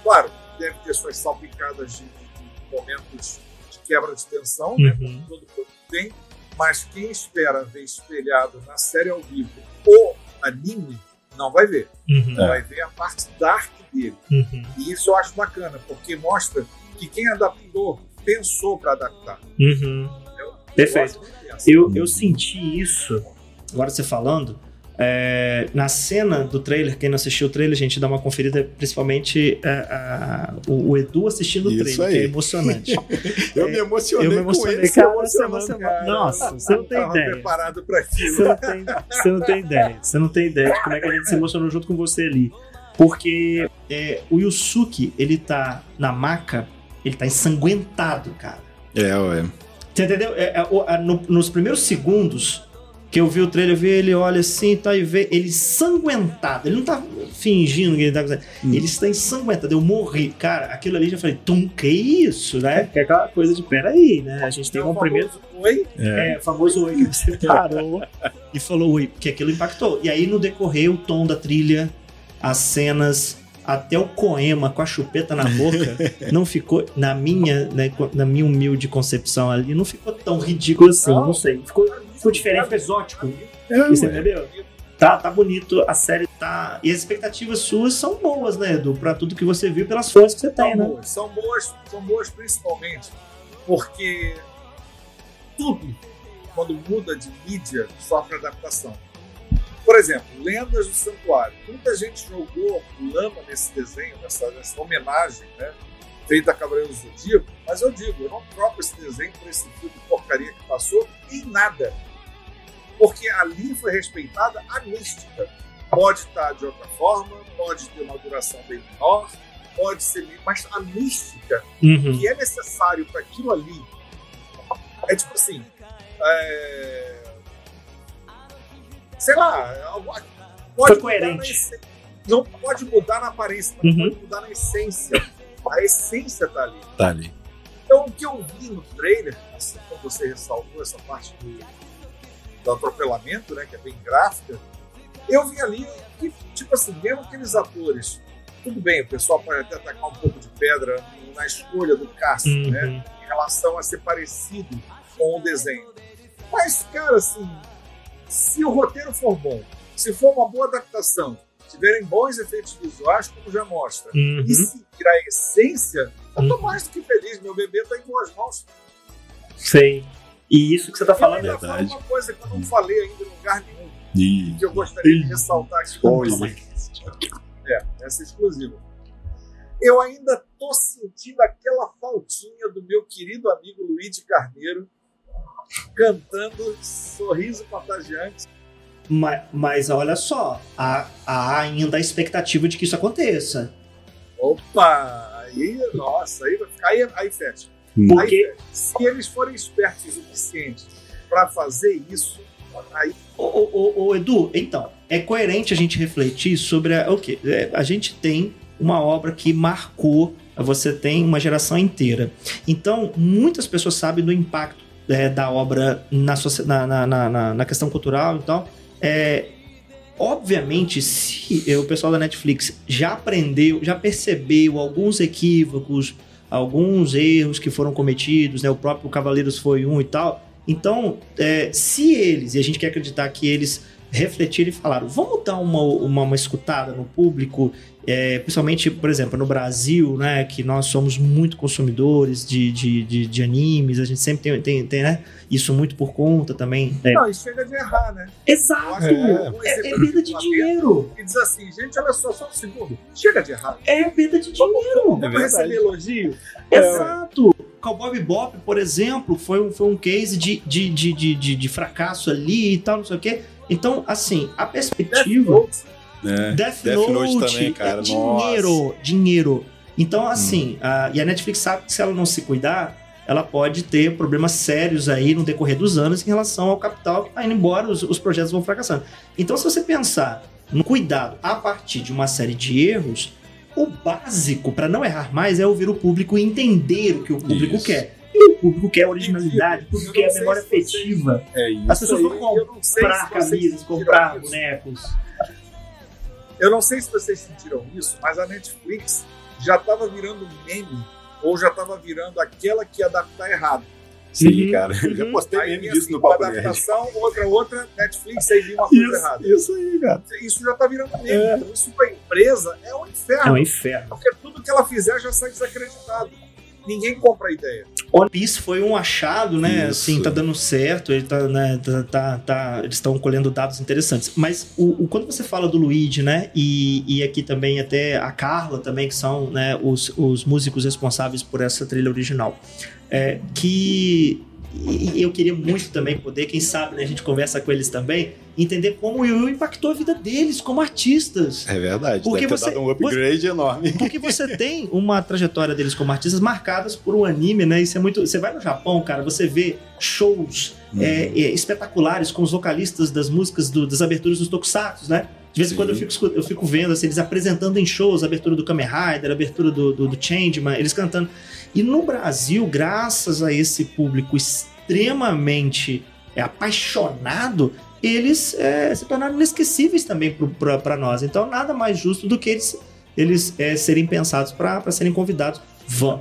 Claro, deve ter suas salpicadas de, de momentos de quebra de tensão, né? Uhum. Como todo produto tem, mas quem espera ver espelhado na série ao vivo o anime, não vai ver. Uhum. Vai ver a parte dark dele. Uhum. E isso eu acho bacana, porque mostra que quem adaptou pensou para adaptar. Uhum. Eu Perfeito. dessa. Eu, eu senti isso, agora você falando, é, na cena do trailer, quem não assistiu o trailer, gente, dá uma conferida, principalmente é, a- o, o Edu assistindo o Isso trailer, aí. que é emocionante. Eu me emocionei, eu me com emocionei, ele, se cara, você- você- cara. Nossa, você não tem Tava ideia. preparado para aquilo. Você não, tem, você não tem ideia. Você não tem ideia de como é que a gente se emocionou junto com você ali. Porque é, o Yusuke, ele tá na maca, ele tá ensanguentado, cara. É, ué. Você entendeu? É, é, o- a- no- nos primeiros segundos que eu vi o trailer, eu vi ele olha assim, tá e vê ele ensanguentado. Ele não tá fingindo que ele tá fazendo. Ele está ensanguentado. Eu morri. Cara, aquilo ali já falei, tum, que isso, né? Que é aquela coisa de peraí, né? A gente tem É o um primeiro. famoso Oi? É, o famoso oi que você parou e falou oi, porque aquilo impactou. E aí no decorrer, o tom da trilha, as cenas, até o Coema com a chupeta na boca, não ficou, na minha, né, na minha humilde concepção ali, não ficou tão ridículo assim, não, Não. sei. Ficou, ficou diferente, ficou exótico. É, Você entendeu? Tá, tá bonito, a série tá. E as expectativas suas são boas, né, Edu? Pra tudo que você viu, pelas fontes que você tem, São né? boas, são boas, são boas principalmente porque tudo, quando muda de mídia, sofre adaptação. Por exemplo, Lendas do Santuário. Muita gente jogou lama nesse desenho, nessa, nessa homenagem, né? Feita a Cavaleiro do Zodíaco, mas eu digo, eu não troco esse desenho por esse filme de porcaria que passou em nada. Porque ali foi respeitada a mística. Pode estar de outra forma, pode ter uma duração bem menor, pode ser. mas a mística Uhum. que é necessário para aquilo ali é tipo assim. é, Sei lá, Foi pode mudar coerente. na essência. Não pode mudar na aparência, mas Uhum. pode mudar na essência. A essência tá ali. Tá ali. Então, o que eu vi no trailer, assim como você ressaltou essa parte do, do atropelamento, né, que é bem gráfica, eu vi ali que, tipo assim, mesmo aqueles atores, tudo bem, o pessoal pode até atacar um pouco de pedra na escolha do né, Uhum. em relação a ser parecido com o desenho. Mas, cara, assim, se o roteiro for bom, se for uma boa adaptação, tiverem bons efeitos visuais, como já mostra, Uhum. e seguir a essência, eu tô mais do que feliz. Meu bebê tá em boas mãos. Sei. E isso que você tá Eu falando é falo verdade. uma coisa que eu não falei ainda em lugar nenhum, E... que eu gostaria de ressaltar aqui. É, essa é exclusiva. Eu ainda tô sentindo aquela faltinha do meu querido amigo Luiz Carneiro cantando Sorriso Contagiante. Mas, mas olha só, há, há ainda a expectativa de que isso aconteça. Opa! Aí, nossa, aí vai ficar. Aí, aí fecha. Porque, Aí, se eles forem espertos o suficiente para fazer isso, aí ô, ô, ô, ô, Edu, então, é coerente a gente refletir sobre a, o quê? É, a gente tem uma obra que marcou, você tem uma geração inteira. Então, muitas pessoas sabem do impacto é, da obra na, socie- na, na, na, na- na questão cultural e tal. É, obviamente, se o pessoal da Netflix já aprendeu, já percebeu alguns equívocos, alguns erros que foram cometidos, né? O próprio Cavaleiros foi um e tal. Então, é, se eles, e a gente quer acreditar que eles refletiram e falaram, vamos dar uma, uma, uma escutada no público, é, principalmente, por exemplo, no Brasil, né, que nós somos muito consumidores de, de, de, de animes, a gente sempre tem, tem, tem né, isso muito por conta também. né? não, isso chega de errar, né? Exato! Um É, é executivo perda de dinheiro! E diz assim, gente, olha só, só um segundo. Chega de errar. É perda de dinheiro! Vamos receber elogio. Exato! Cowboy Bebop, por exemplo, foi um, foi um case de, de, de, de, de, de fracasso ali e tal, não sei o quê. Então, assim, a Death perspectiva. Note, É. Death, Death Note, Note também, cara, é dinheiro, dinheiro. Então, assim, a- e a Netflix sabe que se ela não se cuidar, ela pode ter problemas sérios aí no decorrer dos anos em relação ao capital que tá indo embora, os, os projetos vão fracassando. Então, se você pensar no cuidado a partir de uma série de erros, o básico para não errar mais é ouvir o público e entender o que o público Isso. quer. O público quer originalidade, o público quer a memória afetiva. É As pessoas aí, vão comprar camisas, comprar isso. bonecos. Eu não sei se vocês sentiram isso, mas a Netflix já estava virando meme ou já estava virando aquela que ia adaptar errado. Sim, Uhum, cara. Eu já uhum. postei Aí mesmo tem disso assim, no uma Papo Nerd. adaptação, outra, outra, Netflix, aí viu uma coisa Isso, errada. isso aí, cara. Isso já tá virando meme. Então, isso pra empresa é um inferno. É um inferno. Porque tudo que ela fizer já sai desacreditado. Ninguém compra a ideia. One Piece foi um achado, né? Isso. Assim, tá dando certo, ele tá, né, tá, tá- tá- eles estão colhendo dados interessantes. Mas o, o- quando você fala do Luigi, né? E, e aqui também até a Carla também, que são né, os, os músicos responsáveis por essa trilha original. É, que e eu queria muito também poder, quem sabe, né, a gente conversa com eles também, entender como o Yu impactou a vida deles como artistas. É verdade. Porque Deve você- dado um upgrade enorme. Porque você tem uma trajetória deles como artistas marcadas por um anime, né? Isso é muito. Você vai no Japão, cara, você vê shows Uhum. é, é, espetaculares com os vocalistas das músicas do- das aberturas dos tokusatsu, né? De vez em quando eu fico, eu fico vendo assim, eles apresentando em shows, a abertura do Kamen Rider, a abertura do, do, do Changeman, eles cantando. E no Brasil, graças a esse público extremamente é, apaixonado, eles é, se tornaram inesquecíveis também para nós. Então, nada mais justo do que eles, eles é, serem pensados para serem convidados.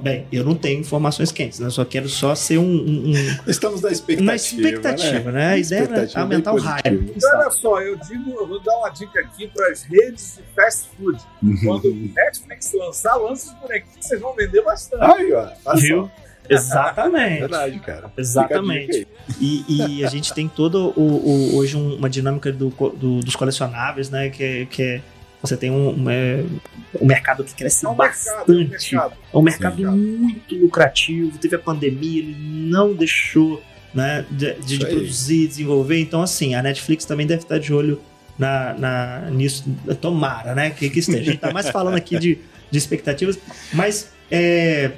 Bem, eu não tenho informações quentes, né? Eu só quero só ser um, um- um- Estamos na expectativa. na expectativa, né? A ideia é aumentar o hype. Então, olha só, eu digo, eu vou dar uma dica aqui para as redes de fast food. Quando o Netflix lançar, lança os bonequinhos que vocês vão vender bastante. Aí, ó. olha Viu? Exatamente. Verdade, cara. Exatamente. E, e a gente tem todo o, o- hoje um- uma dinâmica do, do- dos colecionáveis, né? Que, é- que é, você tem um, um, é, um mercado que cresce É um mercado, é um bastante. mercado. É um mercado Sim. muito lucrativo. Teve a pandemia, ele não deixou né, de, de- de produzir, desenvolver. Então, assim, a Netflix também deve estar de olho na, na- nisso. Tomara, né? Que, que esteja. A gente tá mais falando aqui de, de expectativas, mas. é,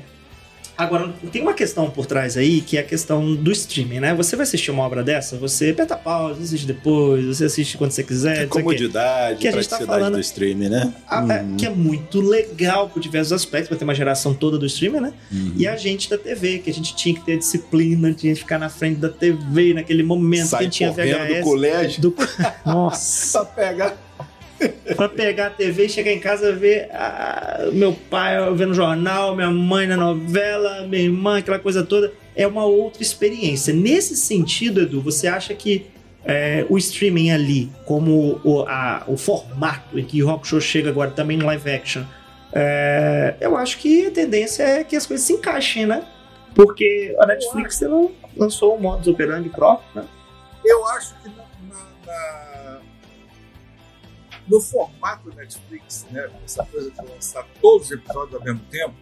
Agora, tem uma questão por trás aí, que é a questão do streaming, né? Você vai assistir uma obra dessa, você aperta pausa, assiste depois, você assiste quando você quiser. É o quê. comodidade, Que a gente tá praticidade falando- do streaming, né? Ah, é, Uhum. que é muito legal por diversos aspectos, vai ter uma geração toda do streaming, né? Uhum. E a gente da TV, que a gente tinha que ter disciplina, tinha que ficar na frente da TV naquele momento, Sai quem tinha VHS. do colégio do- Nossa, só pega. Pra pegar a TV e chegar em casa ver meu pai vendo jornal, minha mãe na novela, minha irmã, aquela coisa toda. É uma outra experiência. Nesse sentido, Edu, você acha que é, o streaming ali, como o, a- o formato em que o Rock Show chega agora também no live action, é, eu acho que a tendência é que as coisas se encaixem, né? Porque a Netflix ela lançou o modus operandi próprio, né? Eu acho que na- na- no formato Netflix, né, essa coisa de lançar todos os episódios ao mesmo tempo,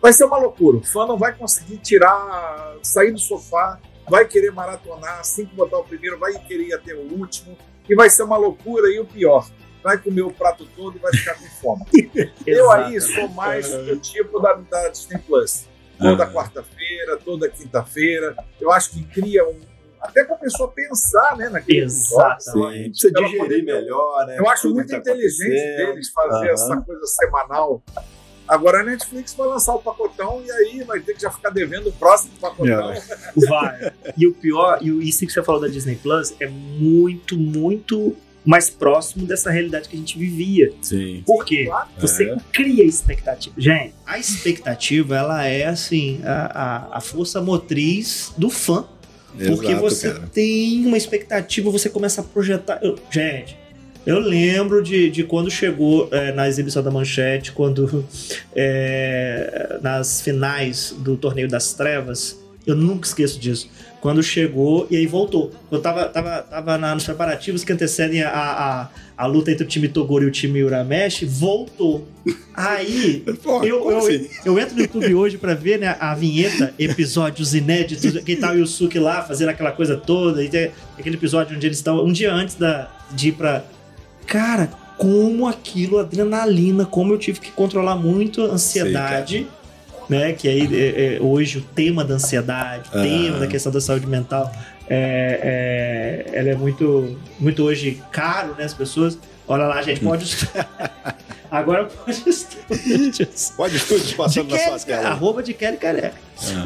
vai ser uma loucura. O fã não vai conseguir tirar, sair do sofá, vai querer maratonar, assim que botar o primeiro, vai querer ir até o último, e vai ser uma loucura. E o pior, vai comer o prato todo e vai ficar com fome. Eu aí sou mais do tipo da, da Disney Plus. Toda quarta-feira, toda quinta-feira. Eu acho que cria um. Até para a pessoa pensar né, naquele. Exatamente. Precisa digerir poder- melhor, né? Eu acho muito tá inteligente deles fazer Aham. essa coisa semanal. Agora a Netflix vai lançar o pacotão e aí vai ter que já ficar devendo o próximo pacotão. É. Vai. E o pior, e o- isso que você falou da Disney Plus é muito, muito mais próximo dessa realidade que a gente vivia. Sim. Por quê? Claro. Você É. cria expectativa. Gente, a expectativa, ela é assim, a, a, a força motriz do fã. Porque Exato, você cara. tem uma expectativa, você começa a projetar. Eu- gente, eu lembro de, de quando chegou é, na exibição da Manchete, quando é, nas finais do Torneio das Trevas, eu nunca esqueço disso. Quando chegou e aí voltou. Eu tava, tava, tava na- nos preparativos que antecedem a, a, a luta entre o time Toguro e o time Uramesh, voltou. Aí Pô, eu, eu, assim? eu entro no YouTube hoje pra ver né, a vinheta, episódios inéditos, que tá o Yusuke lá fazendo aquela coisa toda, e tem aquele episódio onde eles estão um dia antes da, de ir pra. Cara, como aquilo, adrenalina, como eu tive que controlar muito a ansiedade. Né, que aí é, é, hoje o tema da ansiedade, o tema da questão da saúde mental, é, é, ela é muito, muito hoje caro, né? As pessoas, olha lá, gente, pode Agora pode estúdios. Pode estúdios passando de na sua tela. arroba de Kelly Careca.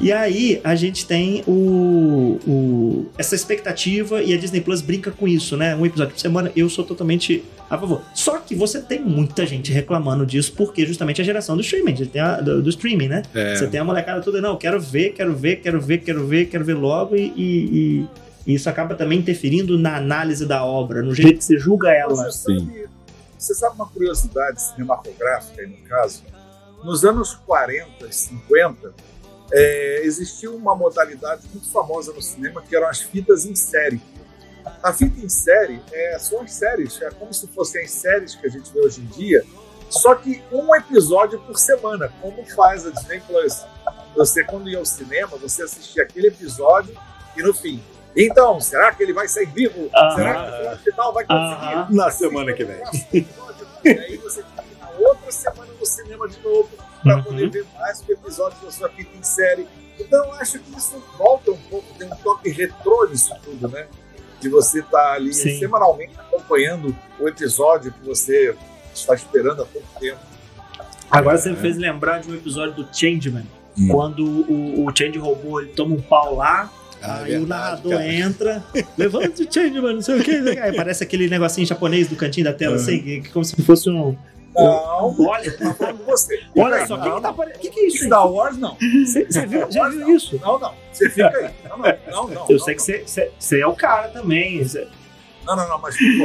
E aí a gente tem o, o- essa expectativa e a Disney Plus brinca com isso, né? Um episódio por semana, eu sou totalmente a favor. Só que você tem muita gente reclamando disso porque justamente a geração do streaming, a- do, do streaming, né? É. Você tem a molecada toda, não, quero ver, quero ver, quero ver, quero ver, quero ver logo e, e- e isso acaba também interferindo na análise da obra, no jeito que você julga ela. Você sabe, você sabe uma curiosidade cinematográfica aí no caso? Nos anos 40 e 50, é, existia uma modalidade muito famosa no cinema que eram as fitas em série. A fita em série é, são as séries, é como se fossem as séries que a gente vê hoje em dia, só que um episódio por semana, como faz a Disney Plus. Você, quando ia ao cinema, você assistia aquele episódio e no fim. Então, será que ele vai sair vivo? Aham. Será que no final vai conseguir? Aham. Na semana que vem. E aí você tem que ir na outra semana no cinema de novo para Uhum. poder ver mais um episódio da sua fita em série. Então eu acho que isso volta um pouco, tem um toque retrô nisso tudo, né? De você estar ali Sim. semanalmente acompanhando o episódio que você está esperando há tanto tempo. Agora você me fez lembrar de um episódio do Changeman, Hum. quando o, o Change robô ele toma um pau lá, Ah, aí o verdade, narrador cara. entra, levanta o Changeman, não sei o que, aí parece aquele negocinho japonês do cantinho da tela, assim, que, que como se fosse um. Não, Olha, tá falando você. olha só, o que, que tá que, que é isso? Star Wars não. Você você viu, já viu isso? Não, não. Você fica aí. Não, não, não. não Eu não, sei que não. você- é o cara também. Você- Não, não, não, mas por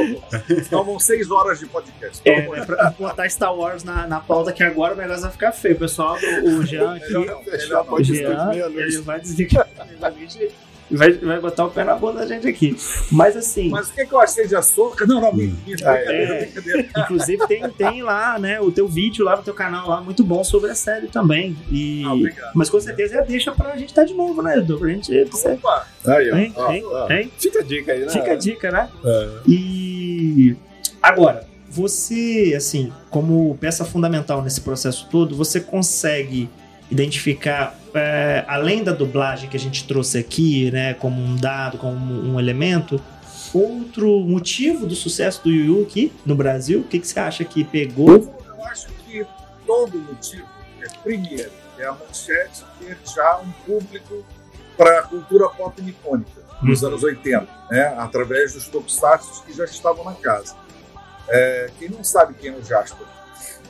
favor. Vão seis horas de podcast. É, de pra botar Star Wars na, na pauta que agora o negócio vai ficar feio. O pessoal, o, o Jean aqui, Melhor não, Fechar melhor não. o Jean, ele vai desligar. ele vai- Vai, vai botar o pé na bunda da gente aqui. Mas assim, Mas o que, que eu achei de açúcar? Não, não, mentira. Ah, é. brincadeira, brincadeira. inclusive tem, tem lá, né, o teu vídeo lá no teu canal lá, muito bom sobre a série também. E, Ah, obrigado. mas com certeza deixa pra gente estar de novo, né, Edu? Pra gente. Opa, Aí, ó. Hein? Ó, Hein? ó. Hein? Fica a dica aí, né? Fica a dica, né? É. E agora, você, assim, como peça fundamental nesse processo todo, você consegue identificar, é, além da dublagem que a gente trouxe aqui, né, como um dado, como um elemento, outro motivo do sucesso do Yu Yu aqui no Brasil? O que, que você acha que pegou? eu acho que todo motivo é, primeiro, é a manchete ter já um público para a cultura pop nipônica nos Uhum. anos 80, né, através dos tokusatsu que já estavam na casa. É, quem não sabe quem é o Jasper?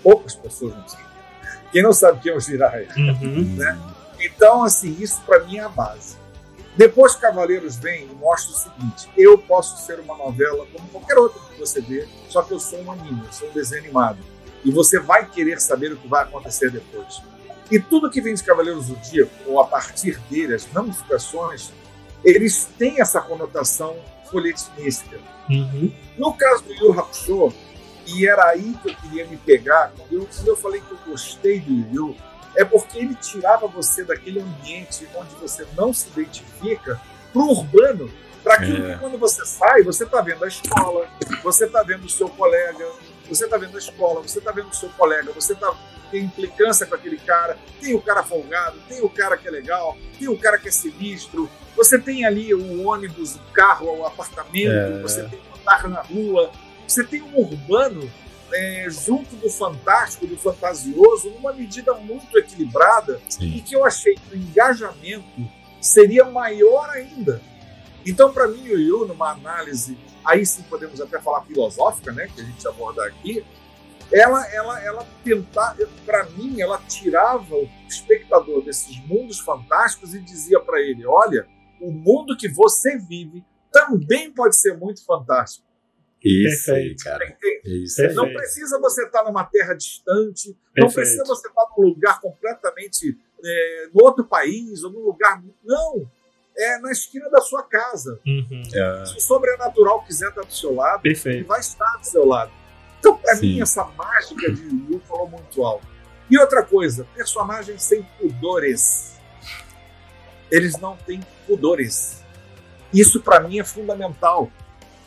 Poucas pessoas não sabem. Quem não sabe quem é o Jiraiya? Uhum. Então, assim, isso para mim é a base. Depois Cavaleiros vem e mostra o seguinte: eu posso ser uma novela como qualquer outra que você vê, só que eu sou um anime, eu sou um desenho animado. E você vai querer saber o que vai acontecer depois. E tudo que vem de Cavaleiros do Zodíaco, ou a partir dele, as ramificações, eles têm essa conotação folhetinística. Uhum. No caso do Yu Hakusho, e era aí que eu queria me pegar, quando eu, quando eu falei que eu gostei do Yu, é porque ele tirava você daquele ambiente onde você não se identifica pro urbano, para aquilo É. que quando você sai, você está vendo a escola, você está vendo o seu colega, você está vendo a escola, você está vendo o seu colega, você tá, tem implicância com aquele cara, tem o cara folgado, tem o cara que é legal, tem o cara que é sinistro, você tem ali o ônibus, o carro, o apartamento, É. você tem o andar na rua, você tem um urbano é, junto do fantástico, do fantasioso, numa medida muito equilibrada e Sim. que eu achei que o engajamento seria maior ainda. Então, para mim, o Yu, numa análise, aí sim podemos até falar filosófica, né, que a gente aborda aqui, ela, ela, ela tentar, para mim, ela tirava o espectador desses mundos fantásticos e dizia para ele: olha, o mundo que você vive também pode ser muito fantástico. Isso aí, cara. Isso aí. Não precisa você estar numa terra distante, não Perfeito. precisa você estar num lugar completamente é, no outro país ou num lugar. Não! É na esquina da sua casa. Uhum. É. Se o sobrenatural quiser estar do seu lado, ele Perfeito. vai estar do seu lado. Então, para mim, essa mágica de Yu falou muito alto. E outra coisa, personagens sem pudores. Eles não têm pudores. Isso, para mim, é fundamental.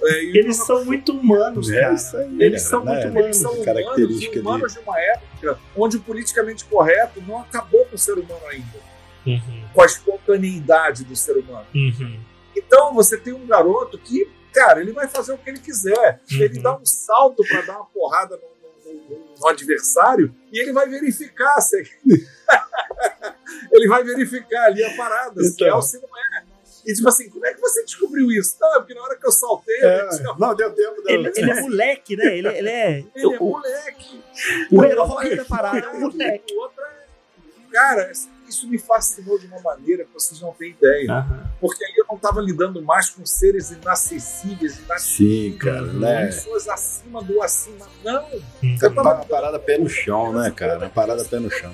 É, Eles são muito humanos, É cara. isso aí, Eles cara, são né? muito Eles humanos. são humanos, e humanos de uma época onde o politicamente correto não acabou com o ser humano ainda, Uhum. com a espontaneidade do ser humano. Uhum. Então você tem um garoto que, cara, ele vai fazer o que ele quiser. Uhum. Ele dá um salto para dar uma porrada no, no- no- no adversário e ele vai verificar se ele vai verificar ali a parada, se é ou se não é. E tipo assim, como é que você descobriu isso? Não, porque na hora que eu saltei, É, eu disse, não, deu tempo. Deu. Ele, ele é moleque, né? Ele, ele é. ele é o, moleque. o herói da parada é o Moleque. O outro é- Cara, isso me fascinou de uma maneira que vocês não têm ideia. Porque aí eu não estava lidando mais com seres inacessíveis, inacessíveis. Sim, cara, né? Pessoas acima do acima. Não. Eu Uma parada pé no chão, né, cara? Uma parada pé no chão.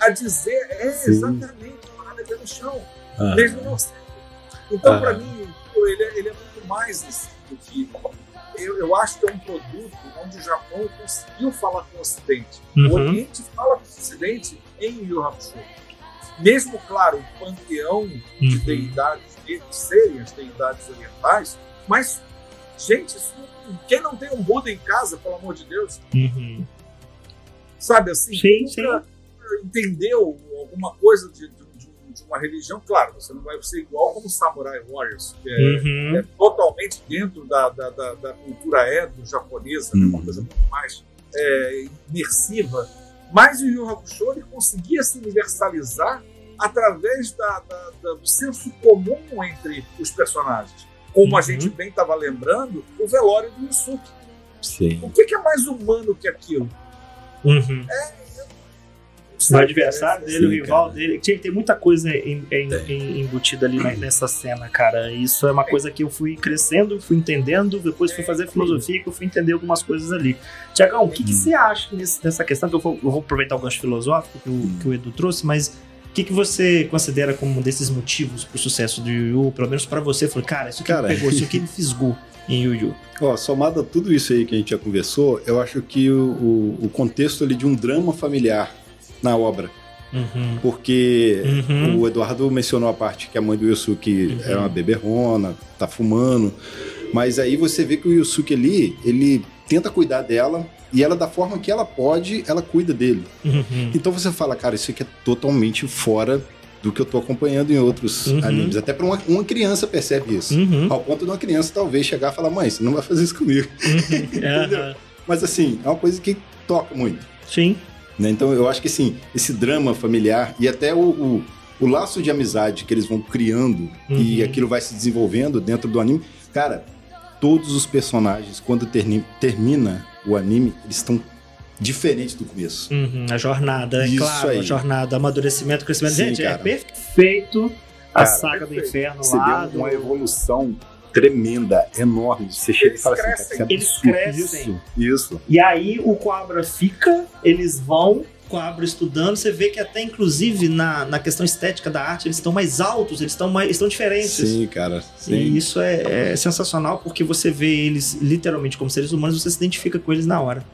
a dizer, é Sim. exatamente, a parada é pé no chão. Ah. mesmo não. Então, para mim, ele é, ele é muito mais assim, do que. Eu, eu acho que é um produto onde o Japão conseguiu falar com o Ocidente. O Uhum. Oriente fala com o Ocidente em Yu Hakusho. Mesmo, claro, o panteão de Uhum. deidades deles serem as deidades orientais, mas, gente, isso quem não tem um Buda em casa, pelo amor de Deus, Uhum. sabe assim? Sim, nunca entendeu alguma coisa de, de- uma religião? Claro, você não vai ser igual como Samurai Warriors, que é, Uhum. é totalmente dentro da, da, da, da cultura edo japonesa, né? uma Uhum. coisa muito mais é, imersiva. Mas o Yu Hakusho ele conseguia se universalizar através da, da- da- do senso comum entre os personagens. Como a Uhum. gente bem estava lembrando, o velório do Yusuke. Sim. O que, que é mais humano que aquilo? Uhum. O adversário dele, o rival cara. dele. Tinha, tem muita coisa em- em- em- embutida ali na- nessa cena, cara. Isso é uma coisa que eu fui crescendo, fui entendendo, depois fui fazer filosofia que eu fui entender algumas coisas ali. Tiagão, o que, que você acha nesse- nessa questão? Que eu vou, eu vou aproveitar o gancho filosófico que o, que o Edu trouxe, mas o que, que você considera como um desses motivos pro sucesso do Yu? Pelo menos pra você, falou, cara, isso aqui Cara. me pegou, isso aqui me fisgou em Yu Yu. Ó, somado a tudo isso aí que a gente já conversou, eu acho que o, o- o contexto ali de um drama familiar na obra. Uhum. Porque Uhum. o Eduardo mencionou a parte que a mãe do Yusuke Uhum. é uma beberrona, tá fumando. Mas aí você vê que o Yusuke ali, ele tenta cuidar dela e ela, da forma que ela pode, ela cuida dele. Uhum. Então você fala, cara, isso aqui é totalmente fora do que eu tô acompanhando em outros Uhum. animes. Até pra uma, uma criança percebe isso. Uhum. Ao ponto de uma criança talvez chegar e falar, mãe, você não vai fazer isso comigo. Aham. Mas assim, é uma coisa que toca muito. Sim. Né? Então eu acho que assim, esse drama familiar e até o, o, o laço de amizade que eles vão criando e Uhum. aquilo vai se desenvolvendo dentro do anime, cara, todos os personagens, quando terni- termina o anime, eles estão diferentes do começo. Uhum, a jornada, é Isso claro, aí. a jornada, amadurecimento, crescimento. Sim, Gente, é cara. perfeito a Cara, saga do perfeito. inferno Você lá. do- uma evolução tremenda, enorme. Você chega e Eles fala assim, crescem. é Eles crescem. Isso, isso. E aí o Cobra fica, eles vão, Cobra estudando, você vê que até inclusive na, na questão estética da arte, eles estão mais altos, eles estão mais estão diferentes. Sim, cara. Sim. E isso é, é sensacional porque você vê eles literalmente como seres humanos, você se identifica com eles na hora.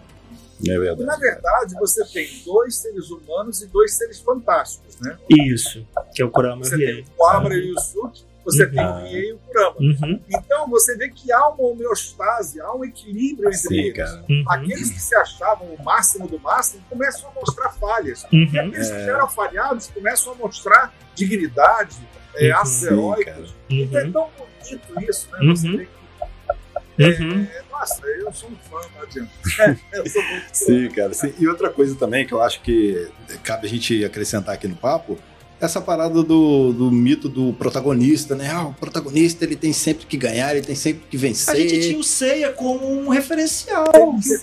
É E, verdade. na verdade, você tem dois seres humanos e dois seres fantásticos, né? Isso, que é o Kurama e o Você tem o Cobra e o Yusuke, você Uhum. tem o Riei e o Kurama. Uhum, Então você vê que há uma homeostase, há um equilíbrio entre Sim, eles. uhum, Aqueles que se achavam o máximo do máximo começam a mostrar falhas. uhum. E aqueles que eram falhados começam a mostrar dignidade, é, Uhum. atos heróicos. Então é tão bonito isso, né? Você Uhum. vê que, uhum. é, nossa, eu sou um fã, não adianta. eu sou muito fã. Sim, cara. sim. E outra coisa também que eu acho que cabe a gente acrescentar aqui no papo, essa parada do, do mito do protagonista, né? Ah, o protagonista ele tem sempre que ganhar, ele tem sempre que vencer. A gente tinha o Seiya como um referencial.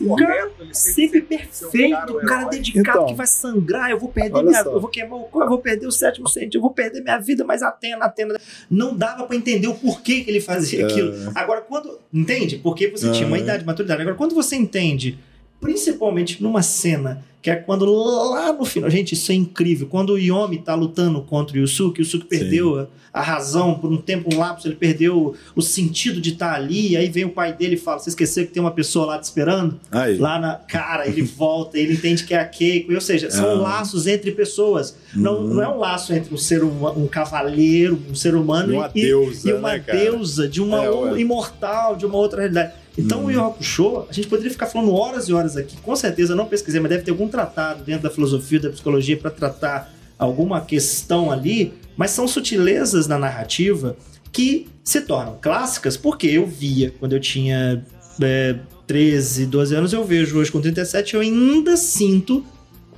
Um cara correto, ele sempre um perfeito, cara, um cara herói. dedicado Então. que vai sangrar, eu vou perder minha, só. eu vou queimar o corpo, eu vou perder o sétimo sentido, eu vou perder minha vida, mas Atena, Atena, não dava pra entender o porquê que ele fazia aquilo. Agora quando, entende? Porque você tinha uma idade, maturidade. Agora quando você entende, principalmente numa cena que é quando lá no final, gente, isso é incrível. Quando o Yomi tá lutando contra o Yusuke, o Yusuke perdeu a, a razão por um tempo, um lapso, ele perdeu o sentido de estar ali. Aí vem o pai dele e fala: Você esqueceu que tem uma pessoa lá te esperando? Aí. Lá na. Cara, ele volta, ele entende que é a Keiko. Ou seja, são Ah. laços entre pessoas. Não, Uhum. não é um laço entre um ser huma- um cavaleiro, um ser humano E uma e, deusa, e uma né, deusa de uma É, ué. imortal, de uma outra realidade. Então Uhum. o Yu Yu Hakusho, a gente poderia ficar falando horas e horas aqui. Com certeza, eu não pesquisei, mas deve ter algum tratado dentro da filosofia, da psicologia para tratar alguma questão ali. Mas são sutilezas na narrativa que se tornam clássicas porque eu via quando eu tinha é, 13, 12 anos, eu vejo hoje com 37, eu ainda sinto,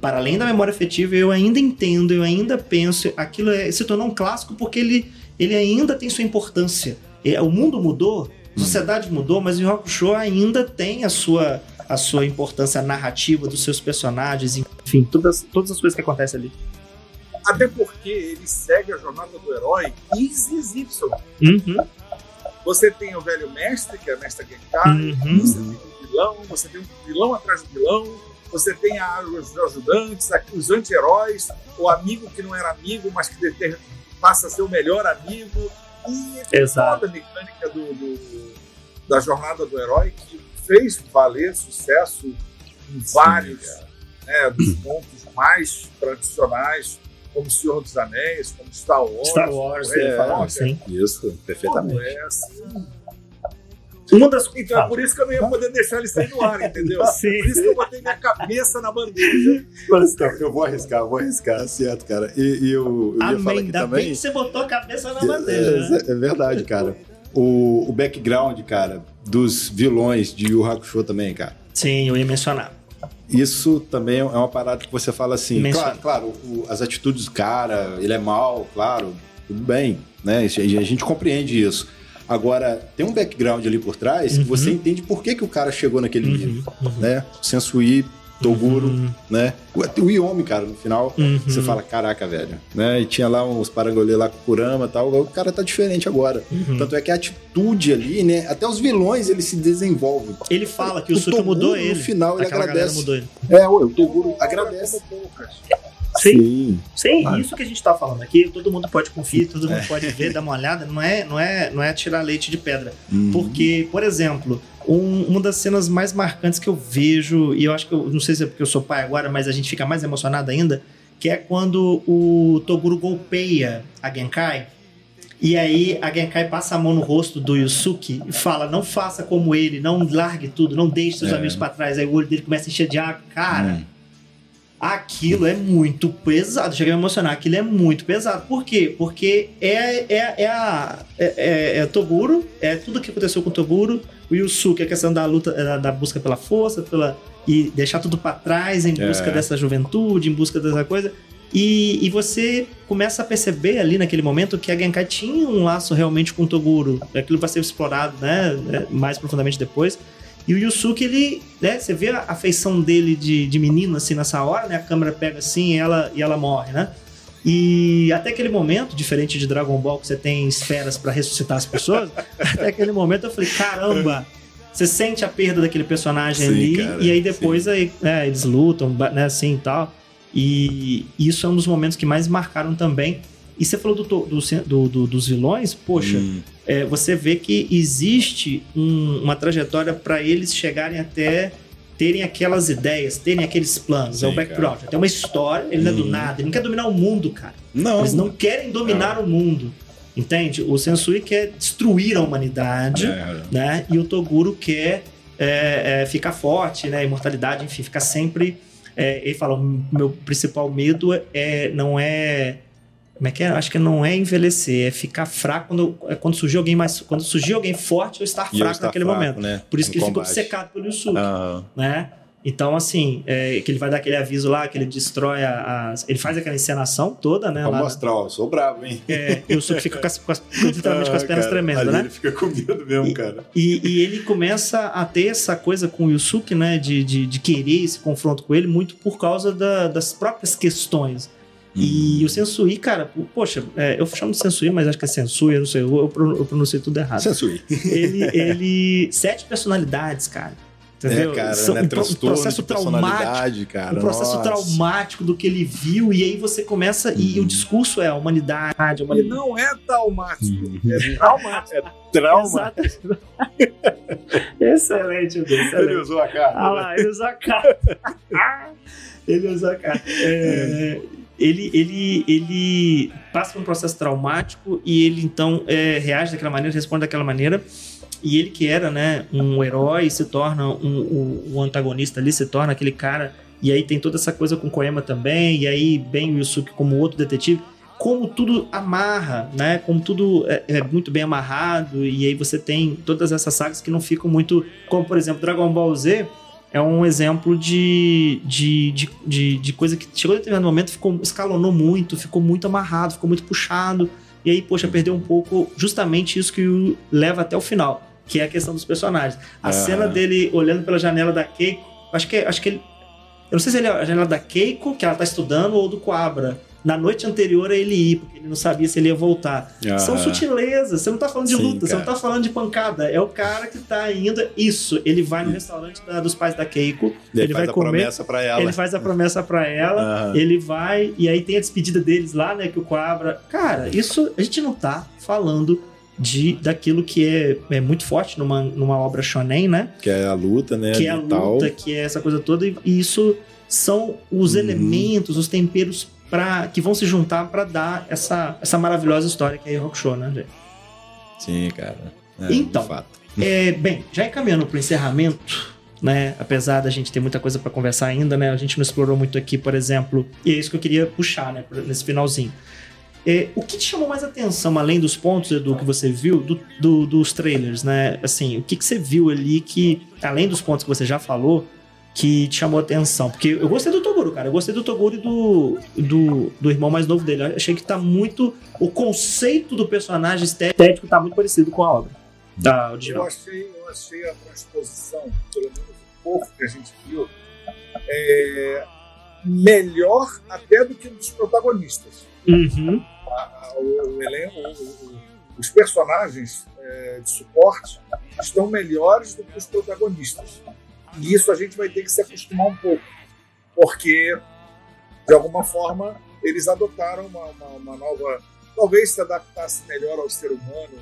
para além da memória afetiva, eu ainda entendo, eu ainda penso, aquilo é, se tornou um clássico porque ele, ele ainda tem sua importância. É, o mundo mudou, a sociedade mudou, mas o Yu Hakusho ainda tem a sua, a sua importância narrativa dos seus personagens, enfim, todas, todas as coisas que acontecem ali. Até porque ele segue a jornada do herói easy as Y. Uhum. Você tem o velho mestre, que é a mestra Genkai, Uhum. você tem o vilão, você tem um vilão atrás do vilão, você tem a- os ajudantes, a- os anti-heróis, o amigo que não era amigo, mas que deter- passa a ser o melhor amigo. E Exato. toda a mecânica do, do- da jornada do herói que fez valer sucesso em vários né, dos pontos mais tradicionais, como Senhor dos Anéis, como Star Wars. Star Wars, é, é, sim. Isso, perfeitamente. é assim. Uma das Então é por isso que eu não ia poder deixar ele sair do ar, entendeu? Sim. Por isso que eu botei minha cabeça na bandeja. Então, eu vou arriscar, eu vou arriscar, certo, cara. E, e eu, eu ia falar Amém. aqui Ainda bem também. que você botou a cabeça na bandeja, né? É, é verdade, cara. O, o background, cara, dos vilões de Yu Hakusho também, cara. Sim, eu ia mencionar. Isso também é uma parada que você fala assim. Menciona. Claro, claro o- as atitudes do cara, ele é mal, claro, tudo bem, né? A gente compreende isso. Agora, tem um background ali por trás que Uhum. você entende por que, que o cara chegou naquele Uhum, nível, né? O Sensui, Toguro, Uhum. né? O, o Yomi, cara, no final, Uhum. você fala, caraca, velho, né? E tinha lá uns parangolê lá com o Kurama e tal, o cara tá diferente agora. Uhum. Tanto é que a atitude ali, né? Até os vilões, eles se desenvolvem. Ele fala que o, O Suki mudou no ele. final, ele Aquela galera agradece. mudou ele. É, o Toguro agradece. Sim. Sim, Claro. isso que a gente tá falando aqui, todo mundo pode conferir, todo É. mundo pode ver, dar uma olhada, não é, não é, não é tirar leite de pedra. Uhum. Porque, por exemplo, um- uma das cenas mais marcantes que eu vejo, e eu acho que eu não sei se é porque eu sou pai agora, mas a gente fica mais emocionado ainda, que é quando o Toguro golpeia a Genkai. E aí a Genkai passa a mão no rosto do Yusuke e fala: não faça como ele, não largue tudo, não deixe seus É. amigos pra trás. Aí o olho dele começa a encher de água. Cara, Hum. Aquilo é muito pesado. Cheguei a me emocionar. Aquilo é muito pesado. Por quê? Porque é, é, é a. É, é, é Toguro, é tudo que aconteceu com o Toguro. O Yusuke, a questão da luta, da, da busca pela força, pela. E deixar tudo pra trás em É. busca dessa juventude, em busca dessa coisa. E, e você começa a perceber ali naquele momento que a Genkai tinha um laço realmente com o Toguro. Aquilo vai ser explorado né, né, mais profundamente depois. E o Yusuke, ele, né, você vê a afeição dele de, de menino, assim, nessa hora, né? A câmera pega assim e ela, e ela morre, né? E até aquele momento, diferente de Dragon Ball, que você tem esferas pra ressuscitar as pessoas, até aquele momento eu falei, caramba, você sente a perda daquele personagem Sim, ali, cara, e aí depois aí, né, eles lutam, né, assim e tal. E isso é um dos momentos que mais marcaram também. E você falou do, do, do- do- dos vilões, poxa, Hum. é, você vê que existe um- uma trajetória para eles chegarem até terem aquelas ideias, terem aqueles planos. é o Sim, background. Tem uma história, ele não é do Uhum. nada, ele não quer dominar o mundo, cara. Não. Eles não querem dominar o mundo. Entende? O Sensui quer destruir a humanidade, É, né? E o Toguro quer é, é, ficar forte, né? Imortalidade, enfim, ficar sempre. é, ele fala: meu principal medo é não é. Como é que é? Acho que não é envelhecer, é ficar fraco quando, é quando surgir alguém mais. Quando surgir alguém forte, eu estar E eu fraco estar naquele fraco, momento. né, Por isso no que ele combate. obcecado pelo Yusuke Aham. né? Então, assim, é, que ele vai dar aquele aviso lá, que ele destrói a- as. Ele faz aquela encenação toda, né? Lá- mostrar, ó, sou bravo, hein? é, e o Suki fica com as, com as- literalmente com as Ah, pernas cara, tremendo, ali né? Ele fica com medo mesmo, cara. E, e ele começa a ter essa coisa com o Yusuke, né? De, de, de querer esse confronto com ele, muito por causa da- das próprias questões. E Hum. o Sensui, cara, poxa, é, eu chamo de Sensui, mas acho que é Sensui, eu não sei, eu, eu pro- eu pronunciei tudo errado. Sensui. Ele, ele. Sete personalidades, cara. Entendeu? É, cara, São né? um, um Transtorno processo de traumático cara. um processo nossa. traumático do que ele viu, e aí você começa. E Uhum. o discurso é a humanidade, a E humanidade. não é traumático, Uhum. é traumático. Trauma. Exato. excelente, Edu, Ele excelente. usou a cara. Ah lá, ele usou a cara. ele usou a cara. É, ele, ele, ele passa por um processo traumático e ele então é, reage daquela maneira, responde daquela maneira. E ele que era, né, um herói, se torna um, um, um antagonista ali, se torna aquele cara. E aí tem toda essa coisa com Koema também. E aí bem o Yusuke como outro detetive. como tudo amarra, né? Como tudo é, é, muito bem amarrado, e aí você tem todas essas sagas que não ficam muito. Como, por exemplo, Dragon Ball Z é um exemplo de, de, de, de, de coisa que chegou a determinado momento, ficou, escalonou muito, ficou muito amarrado, ficou muito puxado. E aí, poxa, perdeu um pouco justamente isso que o leva até o final, que é a questão dos personagens. A cena dele olhando pela janela da Keiko, acho que, acho que ele. Eu não sei se ele é a janela da Keiko, que ela tá estudando, ou do Quabra na noite anterior a ele ir, porque ele não sabia se ele ia voltar. Ah. São sutilezas, você não tá falando de Sim, luta, você cara. não tá falando de pancada. É o cara que tá indo. Isso, ele vai no restaurante da- dos pais da Keiko, Ele, ele, faz vai a comer. promessa pra ela. Ele faz a promessa pra ela, Aham. ele vai, e aí tem a despedida deles lá, né? Que o Coabra. Cara, isso a gente não tá falando de daquilo que é, é muito forte numa, numa obra shonen, né? Que é a luta, né? que é a e tal. luta, que é essa coisa toda, e e isso são os Uhum. elementos, os temperos pra, que vão se juntar pra dar essa, essa maravilhosa história que é Rokusho, né, gente? Sim, cara. É, Então. de fato. É, bem, já encaminhando pro encerramento, né? Apesar da gente ter muita coisa pra conversar ainda, né? A gente não explorou muito aqui, por exemplo, e é isso que eu queria puxar, né? Nesse finalzinho. É, o que te chamou mais atenção, além dos pontos, Edu, que você viu, do- do- dos trailers, né? Assim, o que, que você viu ali que, além dos pontos que você já falou, que te chamou atenção? Porque eu gostei do Toguro, cara. Eu gostei do Toguro e do, do, do irmão mais novo dele. Eu achei que tá muito. O conceito do personagem estético tá muito parecido com a obra. Da Eu original. achei, eu achei a transposição, pelo menos um pouco que a gente viu, é, melhor até do que dos protagonistas. Uhum. A- a- o, o elenco, os personagens é, de suporte estão melhores do que os protagonistas. E isso a gente vai ter que se acostumar um pouco, porque de alguma forma eles adotaram uma, uma- uma nova, talvez se adaptasse melhor ao ser humano,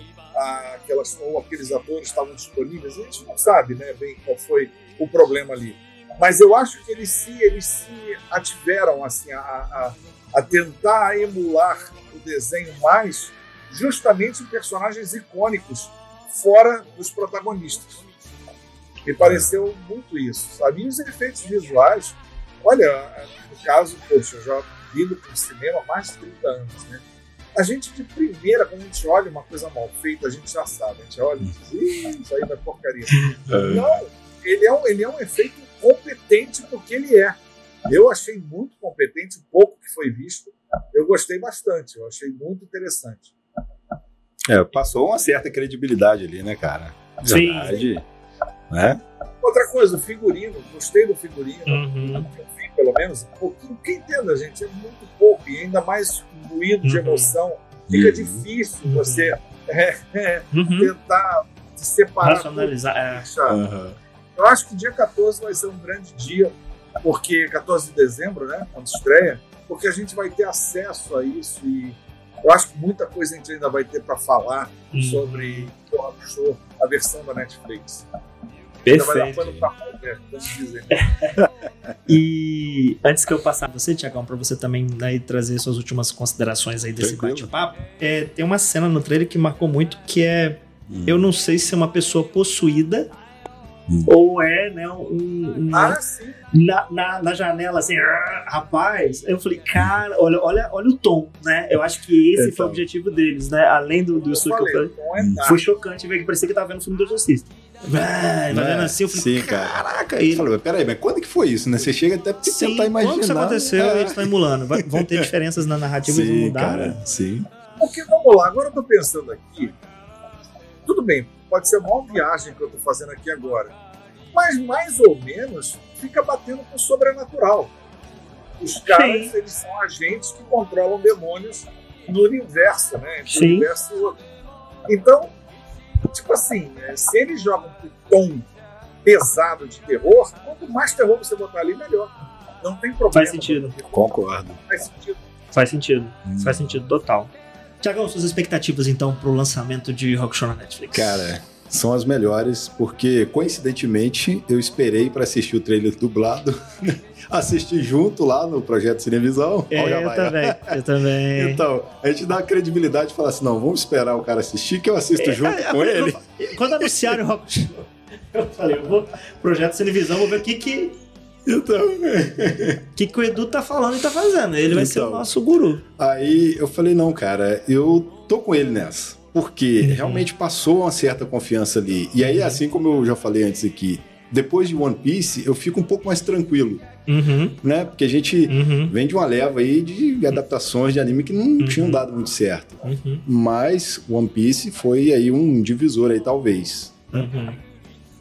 aquelas ou aqueles atores estavam disponíveis. A gente não sabe, né, bem qual foi o problema ali. Mas eu acho que eles se eles se ativeram assim a, a, a tentar emular o desenho mais justamente em personagens icônicos fora dos protagonistas. Me pareceu muito isso, sabe? E os efeitos visuais, olha, no caso, poxa, eu já vindo para o cinema há mais de 30 anos, né? A gente de primeira, quando a gente olha uma coisa mal feita, a gente já sabe. A gente olha e diz, "Ih, isso aí vai porcaria. Não, ele é, um, ele é um efeito competente porque ele é. Eu achei muito competente, o pouco que foi visto, eu gostei bastante, eu achei muito interessante. É, passou uma certa credibilidade ali, né, cara? Sim. Verdade. Né? Outra coisa, o figurino, gostei do figurino, Uhum. eu vi pelo menos um pouquinho, porque entenda, gente, é muito pouco, e ainda mais ruído de Uhum. emoção, fica Uhum. difícil Uhum. você é, é, Uhum. tentar se separar. Racionalizar. É. Eu acho que dia 14 vai ser um grande dia, porque 14 de dezembro, né, quando estreia, porque a gente vai ter acesso a isso e eu acho que muita coisa a gente ainda vai ter para falar Uhum. sobre o Show, a versão da Netflix. Perfeito. E antes que eu passar pra você, Tiagão, pra você também né, trazer suas últimas considerações aí desse bate-papo, é, tem uma cena no trailer que marcou muito, que é, Hum. eu não sei se é uma pessoa possuída Hum. ou é, né, um... um- Ah, sim. na, na, na janela, assim, "Ah, rapaz, eu falei, cara, olha, olha, olha o tom, né? Eu acho que esse foi Então. o objetivo deles, né? Além do, do Eu estúdio que eu falei, falei. é nada. Foi chocante ver que parecia que tava vendo o filme do Exorcista. Vai, É, vendo assim, eu falei, sim, cara. caraca, Ele ele. falou, peraí, mas quando que foi isso, né? Você chega até pra Sim, tentar imaginar. quando isso aconteceu, É. eles estão emulando. Vão ter diferenças na narrativa, Sim, mudar. cara, né? sim. Porque, vamos lá, agora eu tô pensando aqui. Tudo bem, pode ser a maior viagem que eu tô fazendo aqui agora. Mas mais ou menos fica batendo com o sobrenatural. Os caras, Sim. eles são agentes que controlam demônios no universo, né? Entre Sim. universo e. Então, tipo assim, né, se eles jogam pro tom pesado de terror, quanto mais terror você botar ali, melhor. Não tem problema. Faz sentido. Concordo. Faz sentido. Faz sentido. Hum. Faz sentido total. Tiagão, suas expectativas então pro lançamento de Rock Show na Netflix? Cara, são as melhores, porque coincidentemente eu esperei pra assistir o trailer dublado, assisti junto lá no projeto Cinevisão. É, eu vai, também. Eu também. Então, a gente dá credibilidade e fala assim: não, vamos esperar o cara assistir, que eu assisto junto É, com eu- ele. Quando anunciaram o Rock Show, eu falei, eu vou projeto Cinevisão, vou ver o que que Então. O que, que o Edu tá falando e tá fazendo? Ele vai ser o Então. nosso guru. Aí eu falei, não, cara, eu tô com ele nessa. Porque Uhum. realmente passou uma certa confiança ali. E aí, assim como eu já falei antes aqui, depois de One Piece, eu fico um pouco mais tranquilo, Uhum, né? Porque a gente uhum, vem de uma leva aí de adaptações de anime que não tinham dado muito certo. uhum, Mas One Piece foi aí um divisor aí, talvez. uhum.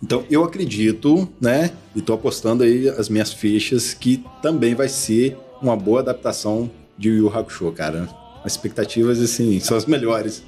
Então eu acredito, né? E tô apostando aí as minhas fichas que também vai ser uma boa adaptação de Yu Hakusho, cara. As expectativas, assim, são as melhores.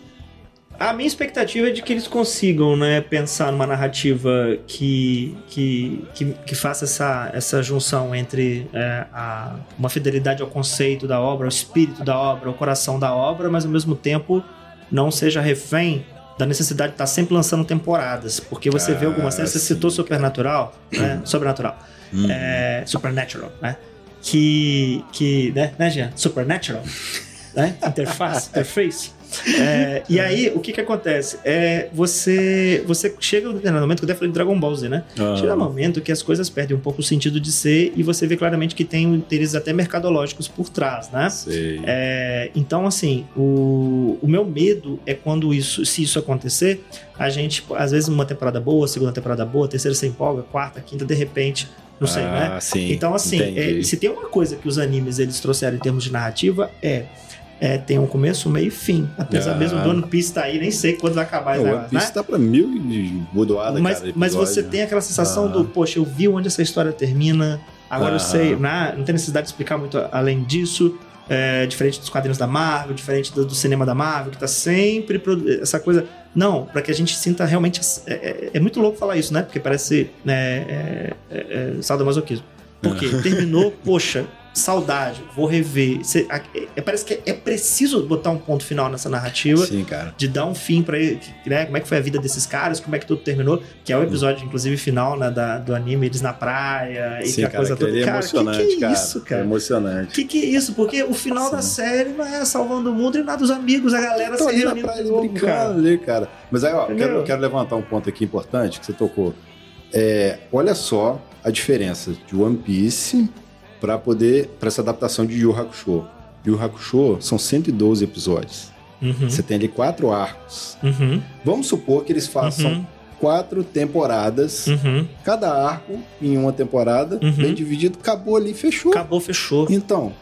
A minha expectativa é de que eles consigam, né, pensar numa narrativa que, que, que, que faça essa, essa junção entre é, a, uma fidelidade ao conceito da obra, ao espírito da obra, ao coração da obra, mas ao mesmo tempo não seja refém da necessidade de estar sempre lançando temporadas. Porque você vê Ah, algumas séries, você citou Supernatural, né, Sobrenatural, Hum. é, Supernatural, né? Que, que né, né, Jean? Supernatural, né? Interface, interface. É, e aí, o que que acontece? É, você, você chega no determinado momento, que eu até falei de Dragon Ball Z, né? Ah. Chega um momento que as coisas perdem um pouco o sentido de ser e você vê claramente que tem interesses até mercadológicos por trás, né? É, então, assim, o, o meu medo é quando isso, se isso acontecer, a gente, às vezes, uma temporada boa, segunda temporada boa, terceira sem empolga, quarta, quinta, de repente, não sei, né? ah, sim. Então, assim, é, se tem uma coisa que os animes eles trouxeram em termos de narrativa, é. É, tem um começo, meio e fim. Apesar Ah. mesmo do One Piece tá aí, nem sei quando vai acabar É, o One negócio, Piece né? tá pra mil e bodoada, Mas, cara, mas você tem aquela sensação Ah. do, poxa, eu vi onde essa história termina, agora eu Ah. sei, né? não tem necessidade de explicar muito além disso. É, diferente dos quadrinhos da Marvel, diferente do, do cinema da Marvel, que tá sempre essa coisa. Não, para que a gente sinta realmente. É, é- é muito louco falar isso, né? Porque parece né, é, é, é, sadomasoquismo. Porque terminou, poxa, saudade, vou rever. Cê- a- é- parece que é preciso botar um ponto final nessa narrativa Sim, cara. de dar um fim pra ele, né? Como é que foi a vida desses caras, como é que tudo terminou, que é o episódio, inclusive, final né, da, do anime, eles na praia e Sim, a cara, coisa toda. é Cara, emocionante, que que é cara. isso, É cara? emocionante. Que que é isso? Porque o final da Sim. série não é salvando o mundo e nada dos amigos, a galera se ali na reunindo praia novo, brincando cara. ali, cara. Mas aí, ó, Entendeu? quero, quero levantar um ponto aqui importante que você tocou. É, olha só a diferença de One Piece para poder para essa adaptação de Yu Hakusho. Yu Hakusho são 112 episódios. Uhum, Você tem ali quatro arcos. uhum, Vamos supor que eles façam Uhum. quatro temporadas. uhum. Cada arco em uma temporada, Uhum. bem dividido, acabou ali, fechou. Acabou, fechou. Então,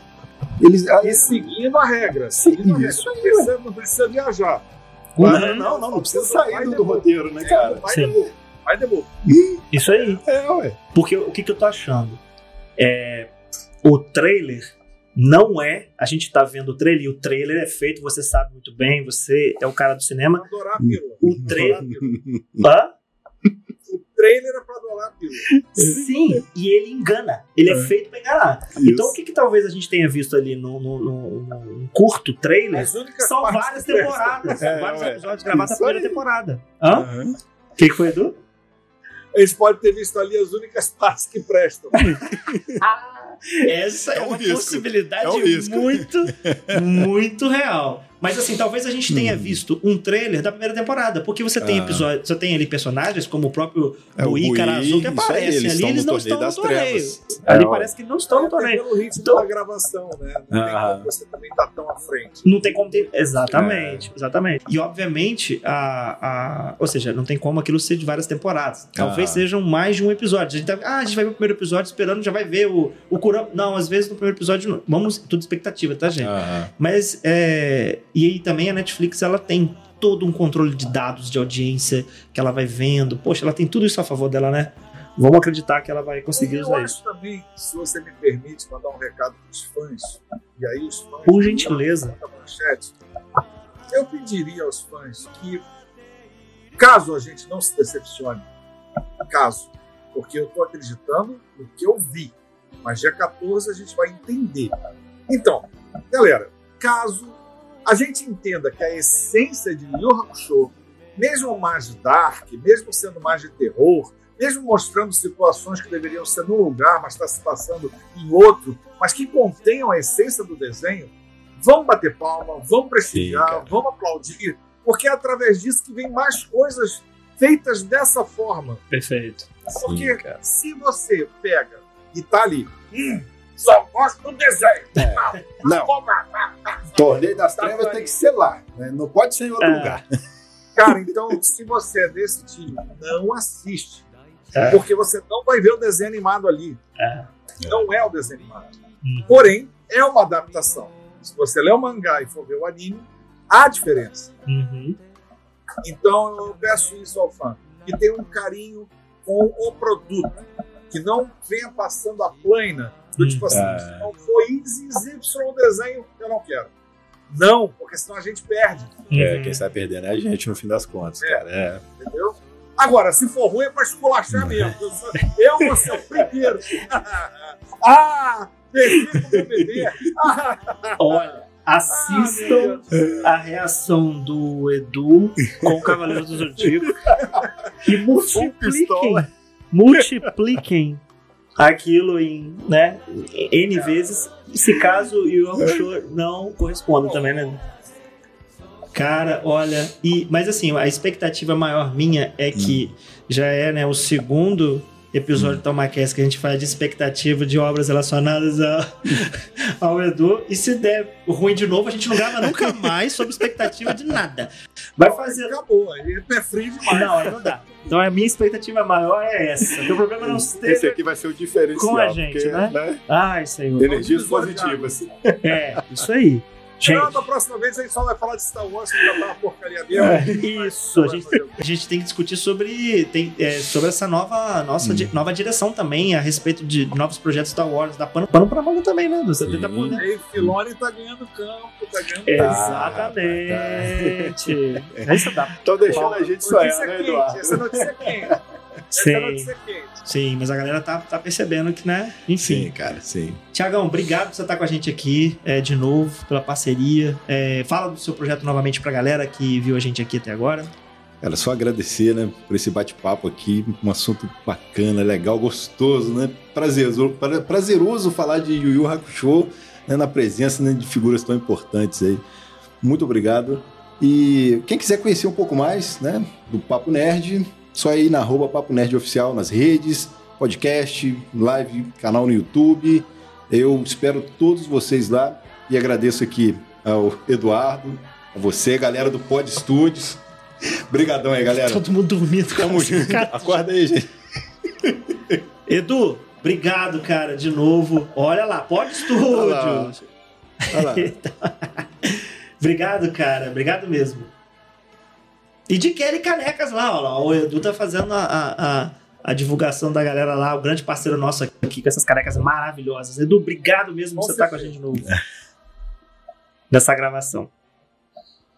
eles. E seguindo a regra. Seguindo a regra. Isso Não aí, precisa, não precisa viajar. Não, não, não, não precisa sair do, do roteiro, né, cara? Vai Sim. de boa. Vai de boa. Isso aí. É, ué. Porque o que, que eu tô achando? É, o trailer não é. A gente tá vendo o trailer e o trailer é feito, você sabe muito bem, você é o cara do cinema. Adorar a pílula. O trailer. Adorar a pílula. Hã? O trailer é pra adorar a pílula. Sim, e ele engana. Ele é, É. feito pra enganar. Isso. Então o que, que talvez a gente tenha visto ali no, no, no- no curto trailer As únicas são várias temporadas. são É, vários ué. episódios gravados na primeira aí. temporada. Hã? O que, que foi, Edu? Eles podem ter visto ali as únicas partes que prestam. Essa é, É um uma risco. possibilidade É muito, muito real. Mas assim, talvez a gente tenha visto um trailer da primeira temporada, porque você tem Hum. Ah. episódios, você tem ali personagens como o próprio É, Bui que aparecem eles ali, eles não estão no torneio. trevas. Ali É, ó. parece que não estão no Até torneio. pelo ritmo Então- da gravação, né? Não tem Ah. como você também tá tão à frente. Não tem como ter. Exatamente, É. exatamente. E obviamente, a, a. Ou seja, não tem como aquilo ser de várias temporadas. Talvez Ah. sejam mais de um episódio. A gente, tá, ah, a gente vai ver o primeiro episódio esperando, já vai ver o, o Kurama. Não, às vezes no primeiro episódio. não. Vamos. Tudo expectativa, tá, gente? Mas. É, e aí também a Netflix, ela tem todo um controle de dados de audiência que ela vai vendo. Poxa, ela tem tudo isso a favor dela, né? Vamos acreditar que ela vai conseguir eu usar acho isso. também, se você me permite mandar um recado para os fãs, e aí os fãs. Por gentileza. manchete, eu pediria aos fãs que, caso a gente não se decepcione, caso, porque eu estou acreditando no que eu vi, mas dia 14 a gente vai entender. Então, galera, caso a gente entenda que a essência de Yu Hakusho, mesmo mais dark, mesmo sendo mais de terror, mesmo mostrando situações que deveriam ser num lugar, mas está se passando em outro, mas que contenham a essência do desenho, vamos bater palma, vamos Sim, prestigiar, cara. vamos aplaudir, porque é através disso que vem mais coisas feitas dessa forma. Perfeito. Porque cara. se você pega e tá ali. Hum, só gosto do desenho. Não. Vou matar. Torneio das Tá Trevas tem que ser lá. né? Não pode ser em outro É. lugar. Cara, então, se você é desse time, não assiste. É. Porque você não vai ver o desenho animado ali. É. Não é o desenho animado. Hum. Porém, é uma adaptação. Se você ler o mangá e for ver o anime, há diferença. Uhum. Então, eu peço isso ao fã. Que tenha um carinho com o produto. Que não venha passando a plana do tipo assim, É. se não foi XY o desenho, eu não quero. Não, porque senão a gente perde. É, Uhum. quem sai perdendo é a gente no fim das contas, É. cara. É. Entendeu? Agora, se for ruim, é pra esculachar mesmo. Eu, sou- eu vou ser o primeiro. ah, perdi com o meu bebê. Ah, Olha, assistam a reação do Edu com o Cavaleiro do Zodíaco e multipliquem, multipliquem aquilo em né, N vezes, se caso o Yu Hakusho não corresponda também, né? Cara, olha, e mas assim, a expectativa maior minha é que já é, né, o segundo episódio do Tomacast que a gente faz de expectativa de obras relacionadas a, ao Edu. E se der ruim de novo, a gente não grava nunca mais sobre expectativa de nada. Vai fazer. Acabou. Aí é frio demais. Não, aí não dá. Então a minha expectativa maior é essa. Porque o problema não Esse esteja. aqui vai ser o diferencial. Com a gente, porque, né? Ai, Senhor. Energias positivas. É, isso aí. Não, Gente, da próxima vez a gente só vai falar de Star Wars, que já tá uma porcaria mesmo. isso. A gente, a gente tem que discutir sobre, tem, é, sobre essa nova, nossa, di- nova direção também, a respeito de novos projetos Star Wars. Dá pano, pano pra manga também, né? Do 70 por dentro. Aí Filoni tá ganhando campo, tá ganhando Exatamente. É isso dá. Então deixando a gente sonhar, né, quente, Eduardo? essa notícia é quente. Sim, sim, mas a galera tá, tá percebendo que, né? Enfim. Sim, cara, sim. Tiagão, obrigado por você estar com a gente aqui é, de novo, pela parceria. É, fala do seu projeto novamente pra galera que viu a gente aqui até agora. Cara, só agradecer, né, por esse bate-papo aqui, um assunto bacana, legal, gostoso, né? Prazeroso, pra- prazeroso falar de Yu Yu Hakusho, né, na presença né, de figuras tão importantes aí. Muito obrigado. E quem quiser conhecer um pouco mais, né, do Papo Nerd, só ir na arroba Papo Nerd Oficial nas redes, podcast, live, canal no YouTube. Eu espero todos vocês lá e agradeço aqui ao Eduardo, a você, galera do Pod Studios. Obrigadão aí, galera. Todo mundo dormindo. Tamo junto. Acorda aí, gente. Edu, obrigado, cara, de novo. Olha lá, pode Olha lá. Olha lá. obrigado, cara. Obrigado mesmo. E de Kelly Canecas lá, ó lá. O Edu tá fazendo a, a, a, divulgação da galera lá, o grande parceiro nosso aqui com essas canecas maravilhosas. Edu, obrigado mesmo por você estar com a gente de novo. Nessa gravação.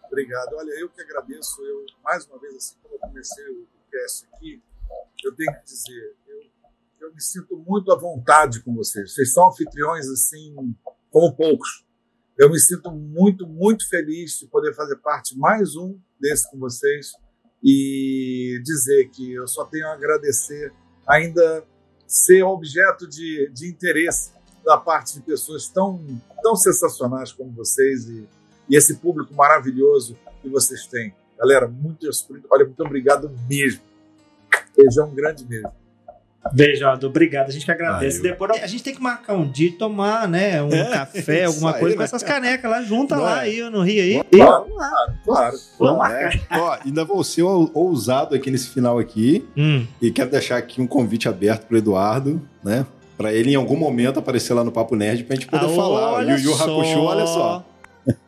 Obrigado. Olha, eu que agradeço. Eu, mais uma vez, assim como eu comecei o cast aqui, eu tenho que dizer, eu, eu me sinto muito à vontade com vocês. Vocês são anfitriões, assim, como poucos. Eu me sinto muito, muito feliz de poder fazer parte mais um desse com vocês e dizer que eu só tenho a agradecer ainda ser objeto de, de interesse da parte de pessoas tão, tão sensacionais como vocês e, e esse público maravilhoso que vocês têm. Galera, muito, olha, muito obrigado mesmo. Beijão grande mesmo. Beijo, Aldo. Obrigado. A gente que agradece. Depois a gente tem que marcar um dia e tomar, né? Um É, café, alguma aí, coisa com né? essas canecas lá. Junta lá é? aí no Rio aí. Claro. Vamos lá. Claro. Vamos é? Ó, ainda vou ser ou- ousado aqui nesse final aqui Hum. e quero deixar aqui um convite aberto pro Eduardo, né? Pra ele em algum momento aparecer lá no Papo Nerd pra gente poder Ah, falar. O olha Yu Yu Hakusho, olha só.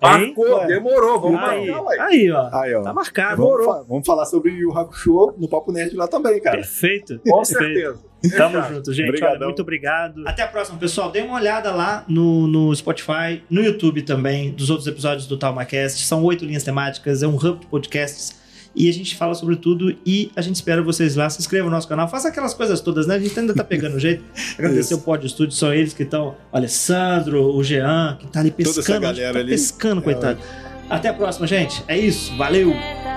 Marcou, demorou, vamos Aí, marcar, ué. aí, ó. Aí, ó. Tá marcado. Vamos, fa- vamos falar sobre Yu Hakusho no Papo Nerd lá também, cara. Perfeito. Com Perfeito. certeza. Tamo junto, gente. Olha, muito obrigado. Até a próxima, pessoal. Dê uma olhada lá no, no Spotify, no YouTube também, dos outros episódios do TalmaCast. São oito linhas temáticas, é um hub de podcasts. E a gente fala sobre tudo e a gente espera vocês lá. Se inscreva no nosso canal, faça aquelas coisas todas, né? A gente ainda tá pegando o jeito. Agradecer o Pod Studio, são eles que estão. O Alessandro, o Jean, que tá ali Toda essa pescando. galera tá ali. pescando, É, coitado. Até a próxima, gente. É isso. Valeu!